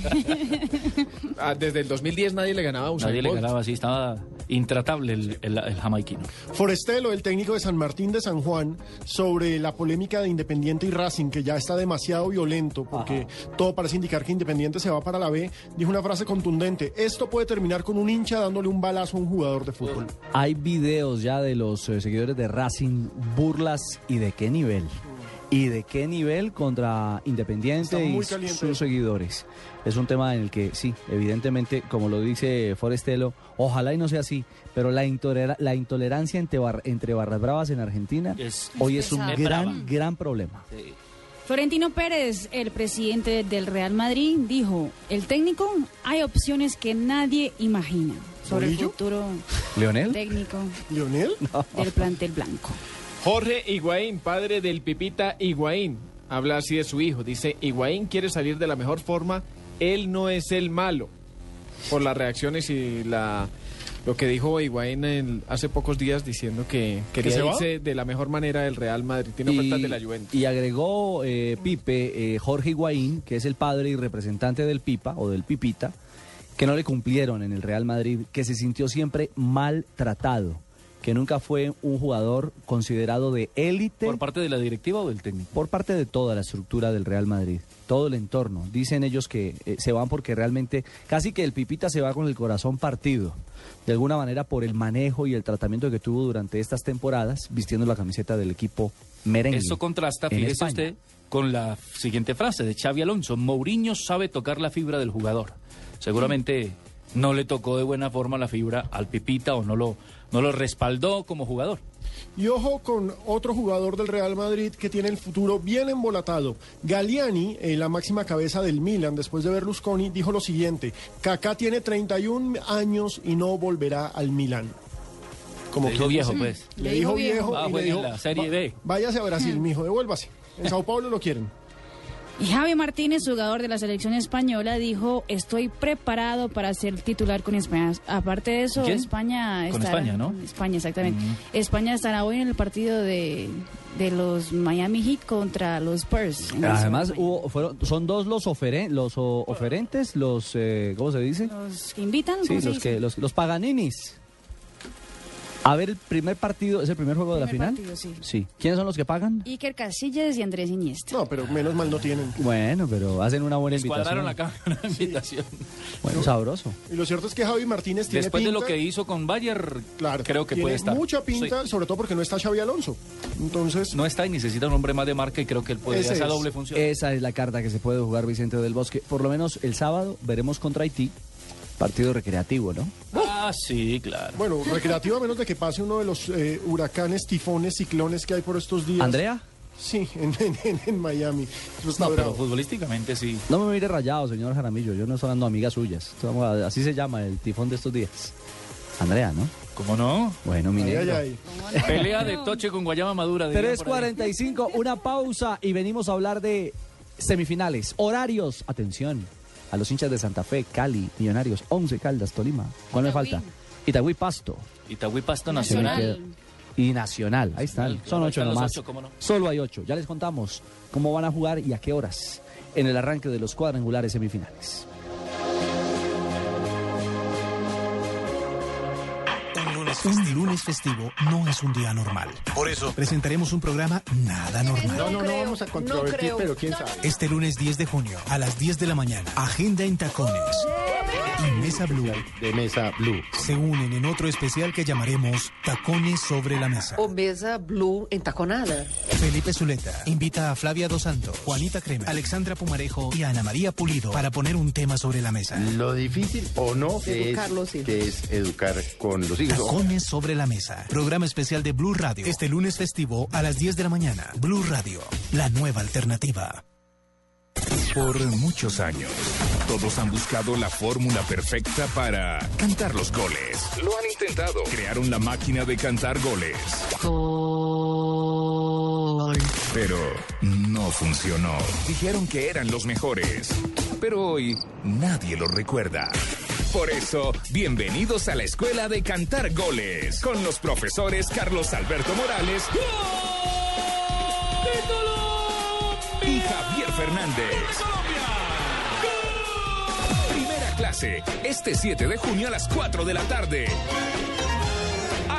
Ah, desde el 2010 nadie le ganaba a Usain Nadie le Bolt. ganaba así, estaba intratable el, el- el jamaiquino. Forestelo, el técnico de San Martín de San Juan, sobre la polémica de Independiente y Racing, que ya está demasiado violento, porque todo parece indicar que Independiente se va para la B, dijo una frase contundente, esto puede terminar con un hincha dándole un balazo a un jugador de fútbol. Hay videos ya de los eh, seguidores de Racing, burlas y de qué nivel. Y de qué nivel contra Independiente y caliente sus seguidores. Es un tema en el que sí, evidentemente, como lo dice Forestelo, ojalá y no sea así, pero la, intolera- la intolerancia entre, bar- entre barras bravas en Argentina Es- hoy es un brava. gran, gran problema. Florentino Pérez, el presidente del Real Madrid, dijo, el técnico hay opciones que nadie imagina sobre el futuro ¿Leonel? técnico ¿Lionel? del plantel blanco. Jorge Higuaín, padre del Pipita Higuaín, habla así de su hijo. Dice, Higuaín quiere salir de la mejor forma, él no es el malo. Por las reacciones y la lo que dijo Higuaín en- hace pocos días diciendo que quería irse de la mejor manera del Real Madrid. Tiene ofertas de la Juventus. y agregó eh, Pipe, eh, Jorge Higuaín, que es el padre y representante del Pipa o del Pipita, que no le cumplieron en el Real Madrid, que se sintió siempre maltratado, que nunca fue un jugador considerado de élite ¿Por parte de la directiva o del técnico? por parte de toda la estructura del Real Madrid, todo el entorno. Dicen ellos que eh, se van porque realmente casi que el Pipita se va con el corazón partido, de alguna manera por el manejo y el tratamiento que tuvo durante estas temporadas vistiendo la camiseta del equipo merengue. Eso contrasta, fíjese usted, con la siguiente frase de Xavi Alonso. Mourinho sabe tocar la fibra del jugador. Seguramente no le tocó de buena forma la fibra al Pipita o no lo, no lo respaldó como jugador. Y ojo con otro jugador del Real Madrid que tiene el futuro bien embolatado. Galliani, eh, la máxima cabeza del Milan después de Berlusconi, dijo lo siguiente, Kaká tiene 31 años y no volverá al Milan. Como Le dijo quien viejo, pues. Le dijo viejo Ah, y le dijo, la Serie "Va- B". váyase a Brasil, mijo, devuélvase. En Sao Paulo lo quieren. Y Javi Martínez, jugador de la selección española, dijo, estoy preparado para ser titular con España. Aparte de eso, ¿Quién? España Con estará- España, ¿no? España, exactamente. Mm. España estará hoy en el partido de, de los Miami Heat contra los Spurs. Además, hubo, fueron, son dos los, oferen- los o- oferentes, los, eh, ¿cómo se dice? Los que invitan, Sí, ¿cómo se los, que, los, los paganinis. A ver, el primer partido, ¿es el primer juego de la Primer final? partido, sí. Sí. ¿Quiénes son los que pagan? Iker Casillas y Andrés Iniesta. No, pero menos mal no tienen. Bueno, pero hacen una buena invitación. Cuadraron acá una invitación. Bueno, sabroso. Y lo cierto es que Javi Martínez tiene Después de lo que hizo con Bayer, Claro, creo que tiene puede estar. mucha pinta, Sí. sobre todo porque no está Xavi Alonso. Entonces, No está y necesita un hombre más de marca y creo que él puede Ese esa es. doble función. Esa es la carta que se puede jugar Vicente del Bosque. Por lo menos el sábado veremos contra Haití. Partido recreativo, ¿no? Ah, sí, claro. bueno, recreativo a menos de que pase uno de los eh, huracanes, tifones, ciclones que hay por estos días. ¿Andrea? Sí, en, en- en- en Miami. Eso está No, pero futbolísticamente sí. No me mire rayado, señor Jaramillo. Yo no estoy hablando de amigas suyas. Estamos Así se llama el tifón de estos días. Andrea, ¿no? ¿Cómo no? Bueno, mi Ay, negro. ay, ay. Pelea de Toche con Guayama Madura. dirían por ahí. 3.45, una pausa y venimos a hablar de semifinales, horarios. Atención, a los hinchas de Santa Fe, Cali, Millonarios, 11 Caldas, Tolima. ¿Cuál me falta? Itagüí, Pasto. Itagüí Pasto Nacional. Y Nacional, ahí están. Nacional, Son ocho nomás. ocho, ¿cómo no? Solo hay ocho. Ya les contamos cómo van a jugar y a qué horas en el arranque de los cuadrangulares semifinales. Un lunes festivo no es un día normal. Por eso presentaremos un programa nada normal. No, no, no vamos a controvertir, pero quién sabe. Este lunes 10 de junio a las 10 de la mañana, Agenda en Tacones y Mesa Blue de Mesa Blue. se unen en otro especial que llamaremos Tacones sobre la Mesa. O mesa blue entaconada. Felipe Zuleta invita a Flavia Dos Santos, Juanita Crema, Alexandra Pumarejo y Ana María Pulido para poner un tema sobre la mesa. Lo difícil o no que es, sí. que es educar con los hijos. Tacones sobre la mesa. Programa especial de Blue Radio. Este lunes festivo a las 10 de la mañana. Blue Radio, la nueva alternativa. Por muchos años, todos han buscado la fórmula perfecta para cantar los goles. Lo han intentado. Crearon la máquina de cantar goles. Pero no funcionó. Dijeron que eran los mejores. Pero hoy nadie lo recuerda. Por eso, bienvenidos a la Escuela de Cantar Goles con los profesores Carlos Alberto Morales Javier Fernández. Primera clase, este 7 de junio a las 4 de la tarde.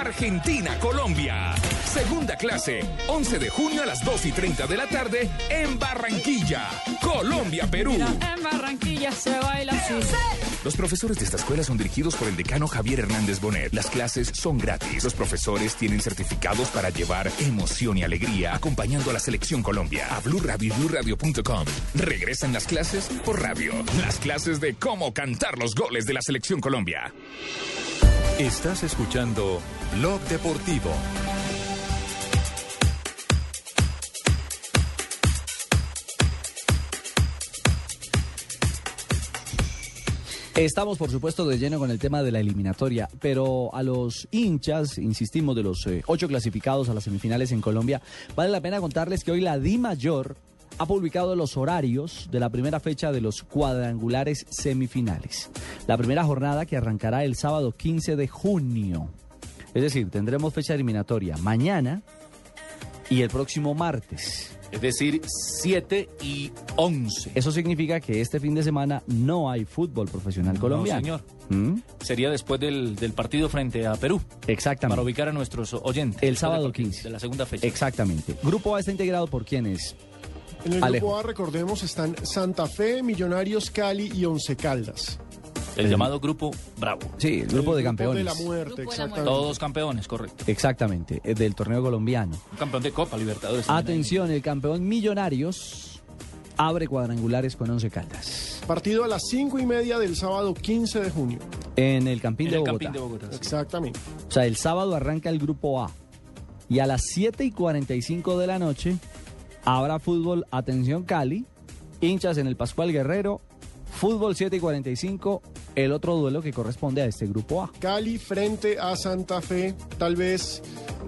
Argentina, Colombia. Segunda clase, 11 de junio a las 2 y 30 de la tarde en Barranquilla, Colombia, Perú. En Barranquilla se baila así. Los profesores de esta escuela son dirigidos por el decano Javier Hernández Bonet. Las clases son gratis. Los profesores tienen certificados para llevar emoción y alegría acompañando a la selección Colombia. A Blue Radio y BlueRadio.com. Regresan las clases por radio. Las clases de cómo cantar los goles de la selección Colombia. Estás escuchando Blog Deportivo. Estamos, por supuesto, de lleno con el tema de la eliminatoria, pero a los hinchas, insistimos, de los eh, ocho clasificados a las semifinales en Colombia, vale la pena contarles que hoy la Di Mayor ha publicado los horarios de la primera fecha de los cuadrangulares semifinales. La primera jornada que arrancará el sábado 15 de junio. Es decir, tendremos fecha eliminatoria mañana y el próximo martes. Es decir, 7 y 11. Eso significa que este fin de semana no hay fútbol profesional No, colombiano. señor. ¿Mm? Sería después del, del partido frente a Perú. Exactamente. Para ubicar a nuestros oyentes. El sábado del partido, 15. De la segunda fecha. Exactamente. Grupo A está integrado por quiénes? En el Alejo. grupo A, recordemos, están Santa Fe, Millonarios, Cali y Once Caldas. El llamado Grupo Bravo. Sí, el grupo de campeones. de la muerte, exactamente. Todos campeones, correcto. Exactamente, eh, del torneo colombiano. Un campeón de Copa Libertadores. Atención, el campeón Millonarios abre cuadrangulares con 11 caldas. Partido a las cinco y media del sábado 15 de junio. En el Campín, En de, el Bogotá. Campín de Bogotá. sí. Exactamente. O sea, el sábado arranca el grupo A. Y a las 7 y 45 de la noche habrá fútbol, atención Cali, hinchas en el Pascual Guerrero, fútbol 7 y 45, el otro duelo que corresponde a este grupo A. Cali frente a Santa Fe, tal vez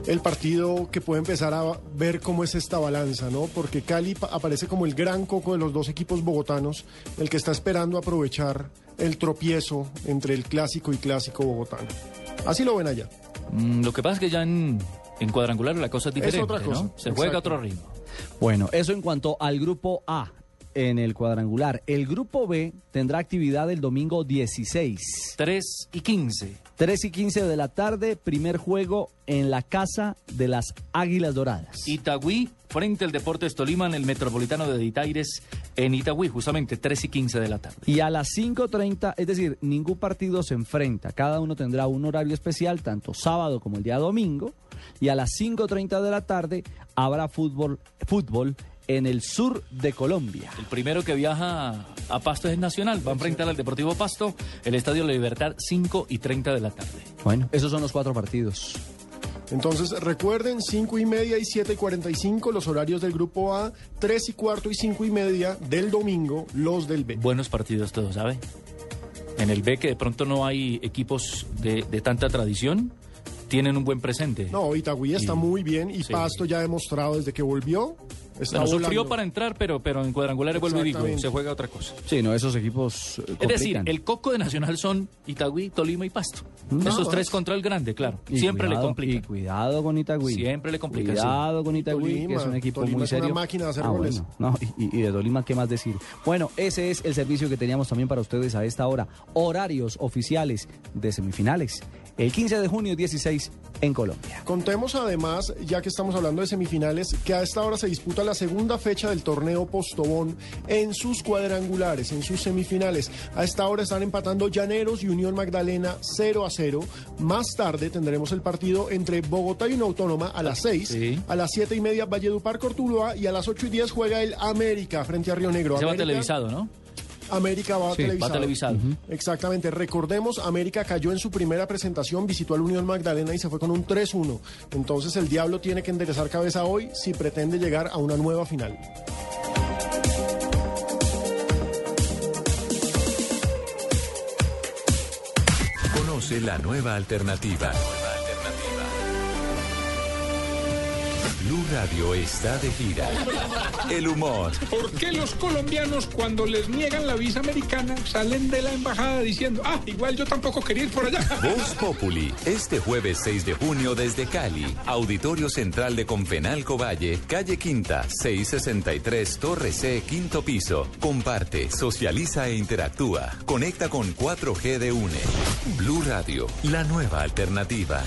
el partido que puede empezar a ver cómo es esta balanza, ¿no? Porque Cali pa- aparece como el gran coco de los dos equipos bogotanos, el que está esperando aprovechar el tropiezo entre el clásico y clásico bogotano. Así lo ven allá. Mm, lo que pasa es que ya en, en cuadrangular la cosa es Es diferente, otra cosa, ¿no? Se juega a exacto. otro ritmo. Bueno, eso en cuanto al grupo A en el cuadrangular. El grupo B tendrá actividad el domingo 16. 3 y 15. 3 y 15 de la tarde, primer juego en la casa de las Águilas Doradas. Itagüí frente al Deportes Tolima en el Metropolitano de Itaires en Itagüí, justamente 3 y 15 de la tarde. Y a las 5.30, es decir, ningún partido se enfrenta. Cada uno tendrá un horario especial, tanto sábado como el día domingo. Y a las 5.30 de la tarde habrá fútbol, fútbol en el sur de Colombia. El primero que viaja a Pasto es Nacional, va a enfrentar al Deportivo Pasto, el Estadio La Libertad 5 y 30 de la tarde. Bueno, esos son los cuatro partidos. Entonces recuerden, 5 y media y 7 y 45 los horarios del grupo A, 3 y cuarto y 5 y media del domingo, los del B. Buenos partidos todos, ¿sabe? En el B que de pronto no hay equipos de, de tanta tradición, tienen un buen presente. No, Itagüí está Y- muy bien y sí. Pasto ya ha demostrado desde que volvió. Está Bueno, sufrió para entrar, pero, pero en cuadrangulares vuelvo y digo, se juega otra cosa. Sí, no, esos equipos eh, Es decir, el coco de Nacional son Itagüí, Tolima y Pasto. Esos tres contra el grande, claro. Y Siempre cuidado- le complica. Y cuidado con Itagüí. Siempre le complica, Cuidado con Itagüí, que es un equipo Tolima muy es una serio. máquina de hacer Ah, goles. bueno, no, y, y de Tolima, ¿qué más decir? Bueno, ese es el servicio que teníamos también para ustedes a esta hora. Horarios oficiales de semifinales. El 15 de junio, 16 en Colombia. Contemos además, ya que estamos hablando de semifinales, que a esta hora se disputa la segunda fecha del torneo Postobón en sus cuadrangulares, en sus semifinales. A esta hora están empatando Llaneros y Unión Magdalena 0 a 0. Más tarde tendremos el partido entre Bogotá y una autónoma a las 6. A las 7 y media Valledupar Cortuluá y a las 8 y 10 juega el América frente a Río Negro. Se va televisado, ¿no? América va Sí, va televisado. televisado. Exactamente. Recordemos, América cayó en su primera presentación, visitó al Unión Magdalena y se fue con un 3-1. Entonces el Diablo tiene que enderezar cabeza hoy si pretende llegar a una nueva final. Conoce la nueva alternativa. Blue Radio está de gira. El humor, ¿Por qué los colombianos cuando les niegan la visa americana salen de la embajada diciendo, ah, igual yo tampoco quería ir por allá? Voz Populi, este jueves 6 de junio desde Cali, Auditorio Central de Confenalco Valle, calle Quinta, 663, Torre C, quinto piso. Comparte, socializa e interactúa. Conecta con 4G de UNE. Blue Radio, la nueva alternativa.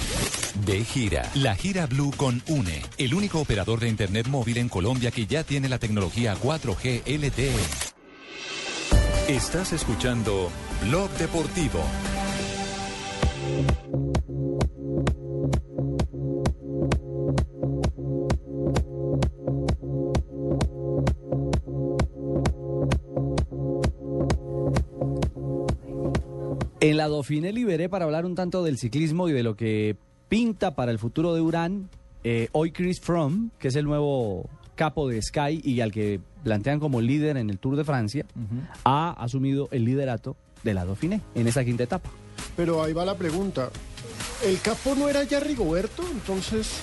De gira, la gira Blue con UNE, el único operador de Internet móvil en Colombia que ya tiene la tecnología 4G LTE. Estás escuchando Blog Deportivo. En la Dauphiné liberé para hablar un tanto del ciclismo y de lo que pinta para el futuro de Urán. Eh, hoy Chris Froome, que es el nuevo capo de Sky y al que plantean como líder en el Tour de Francia, ha asumido el liderato de la Dauphiné en esa quinta etapa. Pero ahí va la pregunta. ¿El capo no era ya Rigoberto? Entonces...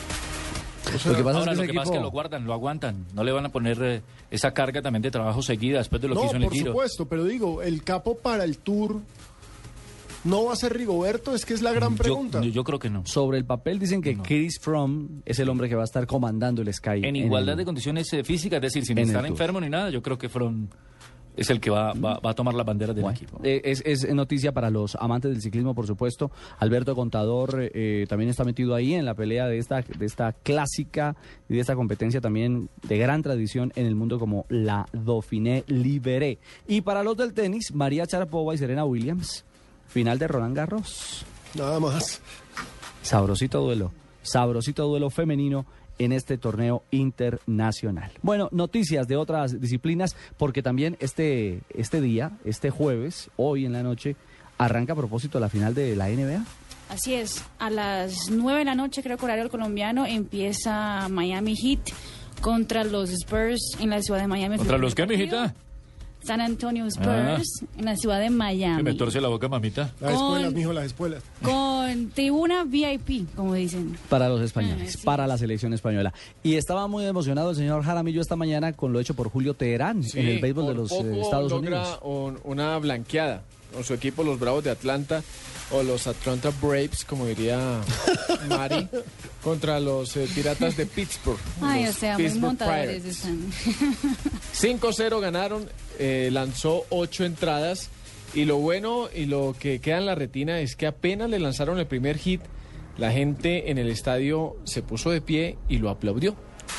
o sea, Ahora, lo que pasa es que lo guardan, lo aguantan. No le van a poner eh, esa carga también de trabajo seguida después de lo que hizo en el por Giro. supuesto, pero digo, el capo para el Tour no va a ser Rigoberto, es que es la gran pregunta. Yo creo que no. Sobre el papel dicen que Chris Froome es el hombre que va a estar comandando el Sky. En igualdad el- de condiciones eh, físicas, es decir, sin en estar enfermo ni nada, yo creo que From es el que va, va, va a tomar las banderas del equipo. Eh, Es, es noticia para los amantes del ciclismo, por supuesto. Alberto Contador eh, también está metido ahí en la pelea de esta, de esta clásica y de esta competencia también de gran tradición en el mundo como la Dauphiné Libéré. Y para los del tenis, María Sharapova y Serena Williams, final de Roland Garros. Nada más. Sabrosito duelo, sabrosito duelo femenino en este torneo internacional. Bueno, noticias de otras disciplinas, porque también este, este día, este jueves, hoy en la noche, arranca a propósito la final de la NBA. Así es, a las 9 de la noche, creo que horario colombiano, empieza Miami Heat contra los Spurs en la ciudad de Miami. ¿Contra los qué, mijita? San Antonio Spurs Ah. en la ciudad de Que me Miami. torce la boca, mamita. Las Con- espuelas, mijo, las espuelas. Con tribuna VIP, como dicen. Para los españoles, para la selección española. Y estaba muy emocionado el señor Jaramillo esta mañana con lo hecho por Julio Teherán en el béisbol de los eh, poco Estados logra Unidos. un- una blanqueada con su equipo, los Bravos de Atlanta, o los Atlanta Braves, como diría Mari, contra los eh, Piratas de Pittsburgh. Ay, o sea, muy montadores están. 5-0 ganaron, eh, lanzó 8 entradas y lo bueno y lo que queda en la retina es que apenas le lanzaron el primer hit, la gente en el estadio se puso de pie y lo aplaudió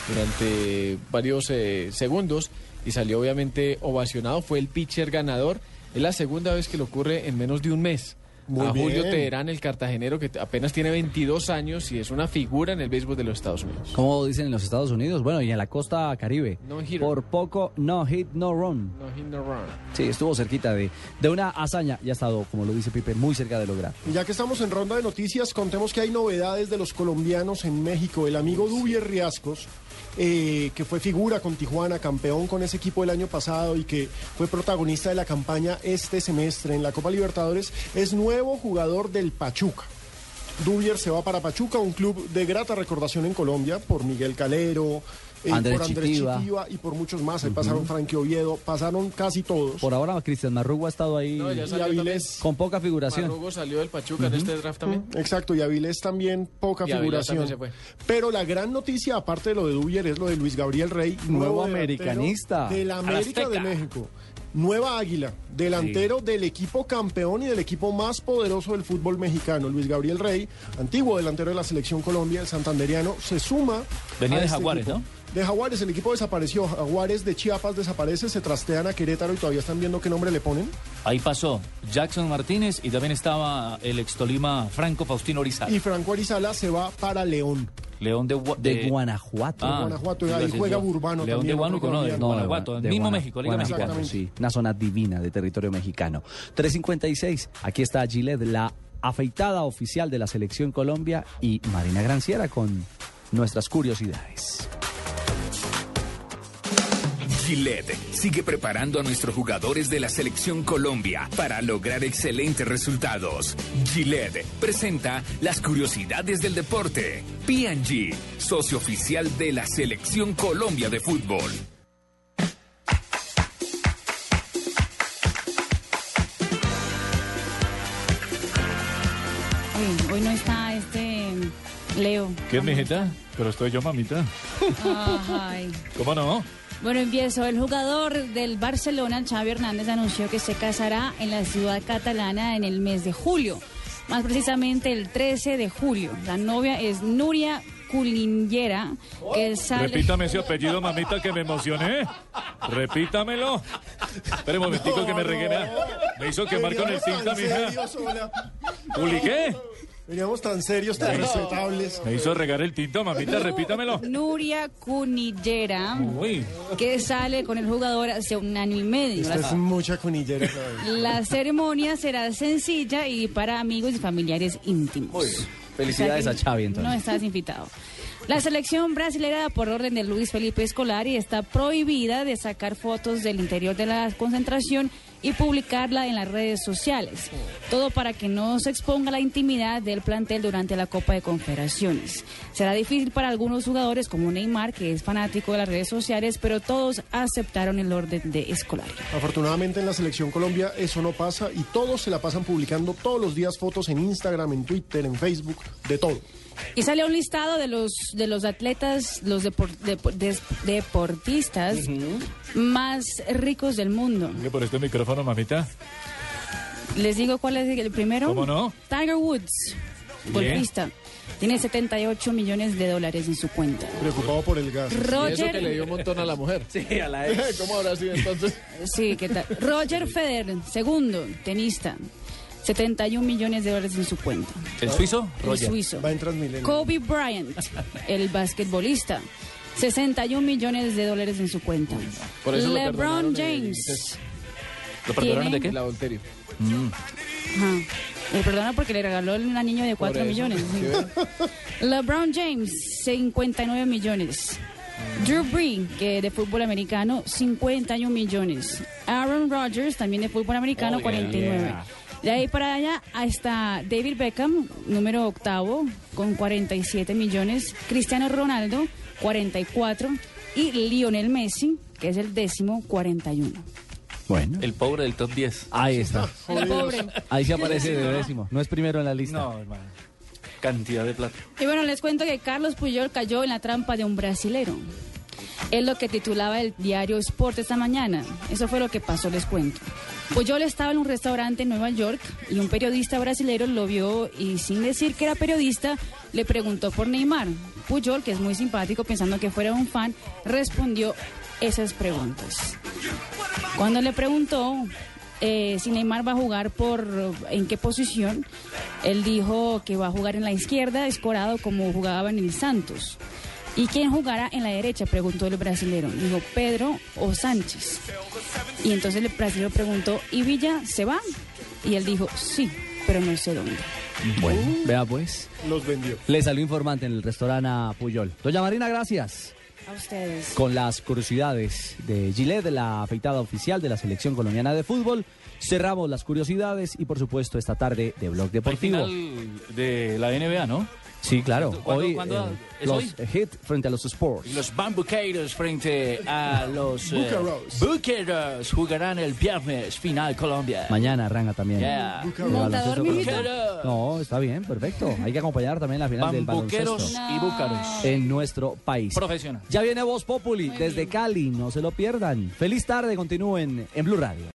durante varios eh, segundos y salió obviamente ovacionado, fue el pitcher ganador, es la segunda vez que le ocurre en menos de un mes. Muy a Julio bien. Teherán, el cartagenero, que apenas tiene 22 años y es una figura en el béisbol de los Estados Unidos. Como dicen en los Estados Unidos, bueno, y en la costa caribe. No hitter. Por poco, no hit, no run. No hit, no run. Sí, estuvo cerquita de, de una hazaña y ha estado, como lo dice Pipe, muy cerca de lograr. Y ya que estamos en ronda de noticias, contemos que hay novedades de los colombianos en México. El amigo Dubier Riascos, eh, que fue figura con Tijuana, campeón con ese equipo el año pasado y que fue protagonista de la campaña este semestre en la Copa Libertadores, es nuevo jugador del Pachuca. Dubier se va para Pachuca, un club de grata recordación en Colombia por Miguel Calero, Andrés por Andrés Chitiva. Chitiva y por muchos más. Ahí pasaron Frankie Oviedo, pasaron casi todos. Por ahora, Cristian Marrugo ha estado ahí No, ya Y salió Avilés. con poca figuración. Marrugo salió del Pachuca en este draft también. Exacto, y Avilés también poca Y figuración. también se fue. Pero la gran noticia, aparte de lo de Dubier, es lo de Luis Gabriel Rey, Nuevo americanista. De la América de. México. Nueva Águila, delantero del equipo campeón y del equipo más poderoso del fútbol mexicano. Luis Gabriel Rey, antiguo delantero de la selección Colombia, el santanderiano, se suma. Venía a de este Jaguares, equipo. ¿no? De Jaguares, el equipo desapareció. Jaguares de Chiapas desaparece, se trastean a Querétaro y todavía están viendo qué nombre le ponen. Ahí pasó Jackson Martínez y también estaba el ex Tolima Franco Faustino Orizaba. Y Franco Arizala se va para León. León de, Gua- De Guanajuato. Ah, Guanajuato, ahí juega yo. Burbano León también, de Guanajuato, no, de. Guanajuato, de mismo Guana- México, Liga Guanajuato, Mexicana. sí, una zona divina de territorio mexicano. 356, aquí está Gillette, la afeitada oficial de la selección Colombia y Marina Granciera con nuestras curiosidades. Gillette sigue preparando a nuestros jugadores de la selección Colombia para lograr excelentes resultados. Gillette presenta las curiosidades del deporte. PG, socio oficial de la selección Colombia de fútbol. Uy, hoy no está este Leo. ¿Qué, mijita? Pero estoy yo, mamita. Ay. ¿Cómo no? Bueno, empiezo. El jugador del Barcelona, Xavi Hernández, anunció que se casará en la ciudad catalana en el mes de julio. Más precisamente el 13 de julio. La novia es Nuria Culingera, que sale... Repítame ese apellido, mamita, que me emocioné. Repítamelo. Espera un momentico que me regué. vea. Me hizo quemar con el tinta, mija. serios, hola. ¿Uli qué? Veníamos tan serios, tan respetables. Me hizo regar el tinto, mamita, repítamelo. Nuria Cunillera, Uy. que sale con el jugador hace un año y medio. Esta es mucha conillera. ¿sabes? La ceremonia será sencilla y para amigos y familiares íntimos. Felicidades O sea que a Xavi, entonces. No estás invitado. La selección brasilera, por orden de Luis Felipe Escolari, está prohibida de sacar fotos del interior de la concentración y publicarla en las redes sociales. Todo para que no se exponga la intimidad del plantel durante la Copa de Confederaciones. Será difícil para algunos jugadores como Neymar, que es fanático de las redes sociales, pero todos aceptaron el orden de Escolari. Afortunadamente en la selección Colombia eso no pasa y todos se la pasan publicando todos los días fotos en Instagram, en Twitter, en Facebook, de todo. Y sale un listado de los de los atletas, los depor- deportistas más ricos del mundo. Venga por este micrófono, mamita. Les digo cuál es el primero. ¿Cómo no? Tiger Woods, golfista. Tiene 78 millones de dólares en su cuenta. Preocupado por el gas. Y eso Roger, que le dio un montón a la mujer. Sí, a la ¿Cómo habrá sido entonces? sí, ¿qué tal? Roger Federer, segundo, tenista. 71 millones de dólares en su cuenta. ¿El suizo? El Roger. suizo. Va en Transmilenio. Kobe Bryant, el basquetbolista. 61 millones de dólares en su cuenta. Por eso lo LeBron James. ¿Lo perdonaron de ¿Tiene? qué? El adulterio. Ajá. Le perdona porque le regaló un anillo de 4 eso, millones. sí, LeBron James, 59 millones. Drew Brees, que de fútbol americano, 51 millones. Aaron Rodgers, también de fútbol americano, Oh, yeah. 49. Yeah. De ahí para allá hasta David Beckham, número octavo, con 47 millones. Cristiano Ronaldo, 44. Y Lionel Messi, que es el décimo, 41. Bueno. El pobre del top 10. Ahí está. El pobre. Ahí se aparece de décimo. No es primero en la lista. No, hermano. Cantidad de plata. Y bueno, les cuento que Carlos Puyol cayó en la trampa de un brasilero. Es lo que titulaba el diario Sport esta mañana. Eso fue lo que pasó, les cuento. Puyol estaba en un restaurante en Nueva York y un periodista brasilero lo vio y sin decir que era periodista le preguntó por Neymar. Puyol, que es muy simpático pensando que fuera un fan, respondió esas preguntas. Cuando le preguntó eh, si Neymar va a jugar por en qué posición, él dijo que va a jugar en la izquierda, escorado como jugaba en el Santos. ¿Y quién jugará en la derecha? Preguntó el brasilero. Dijo Pedro o Sánchez. Y entonces el brasilero preguntó, ¿y Villa se va? Y él dijo, sí, pero no sé dónde. Bueno, vea pues. Los vendió. Le salió informante en el restaurante a Puyol. Doña Marina, gracias. A ustedes. Con las curiosidades de Gillette, la afeitada oficial de la selección colombiana de fútbol. Cerramos las curiosidades y por supuesto esta tarde de Blog Deportivo. final de la NBA, ¿no? Sí, claro. ¿Cuándo- hoy cuándo eh, es los hoy? hit frente a los Sports. Los Bambuqueiros frente a los eh, Bucaros. Bucaros jugarán el viernes final Colombia. Mañana arranca también. Yeah. Montador. No, está bien, perfecto. Hay que acompañar también la final del Bambuqueros baloncesto y Búcaros. en nuestro país. Profesional. Ya viene Voz Populi desde Cali, no se lo pierdan. Feliz tarde, continúen en Blue Radio.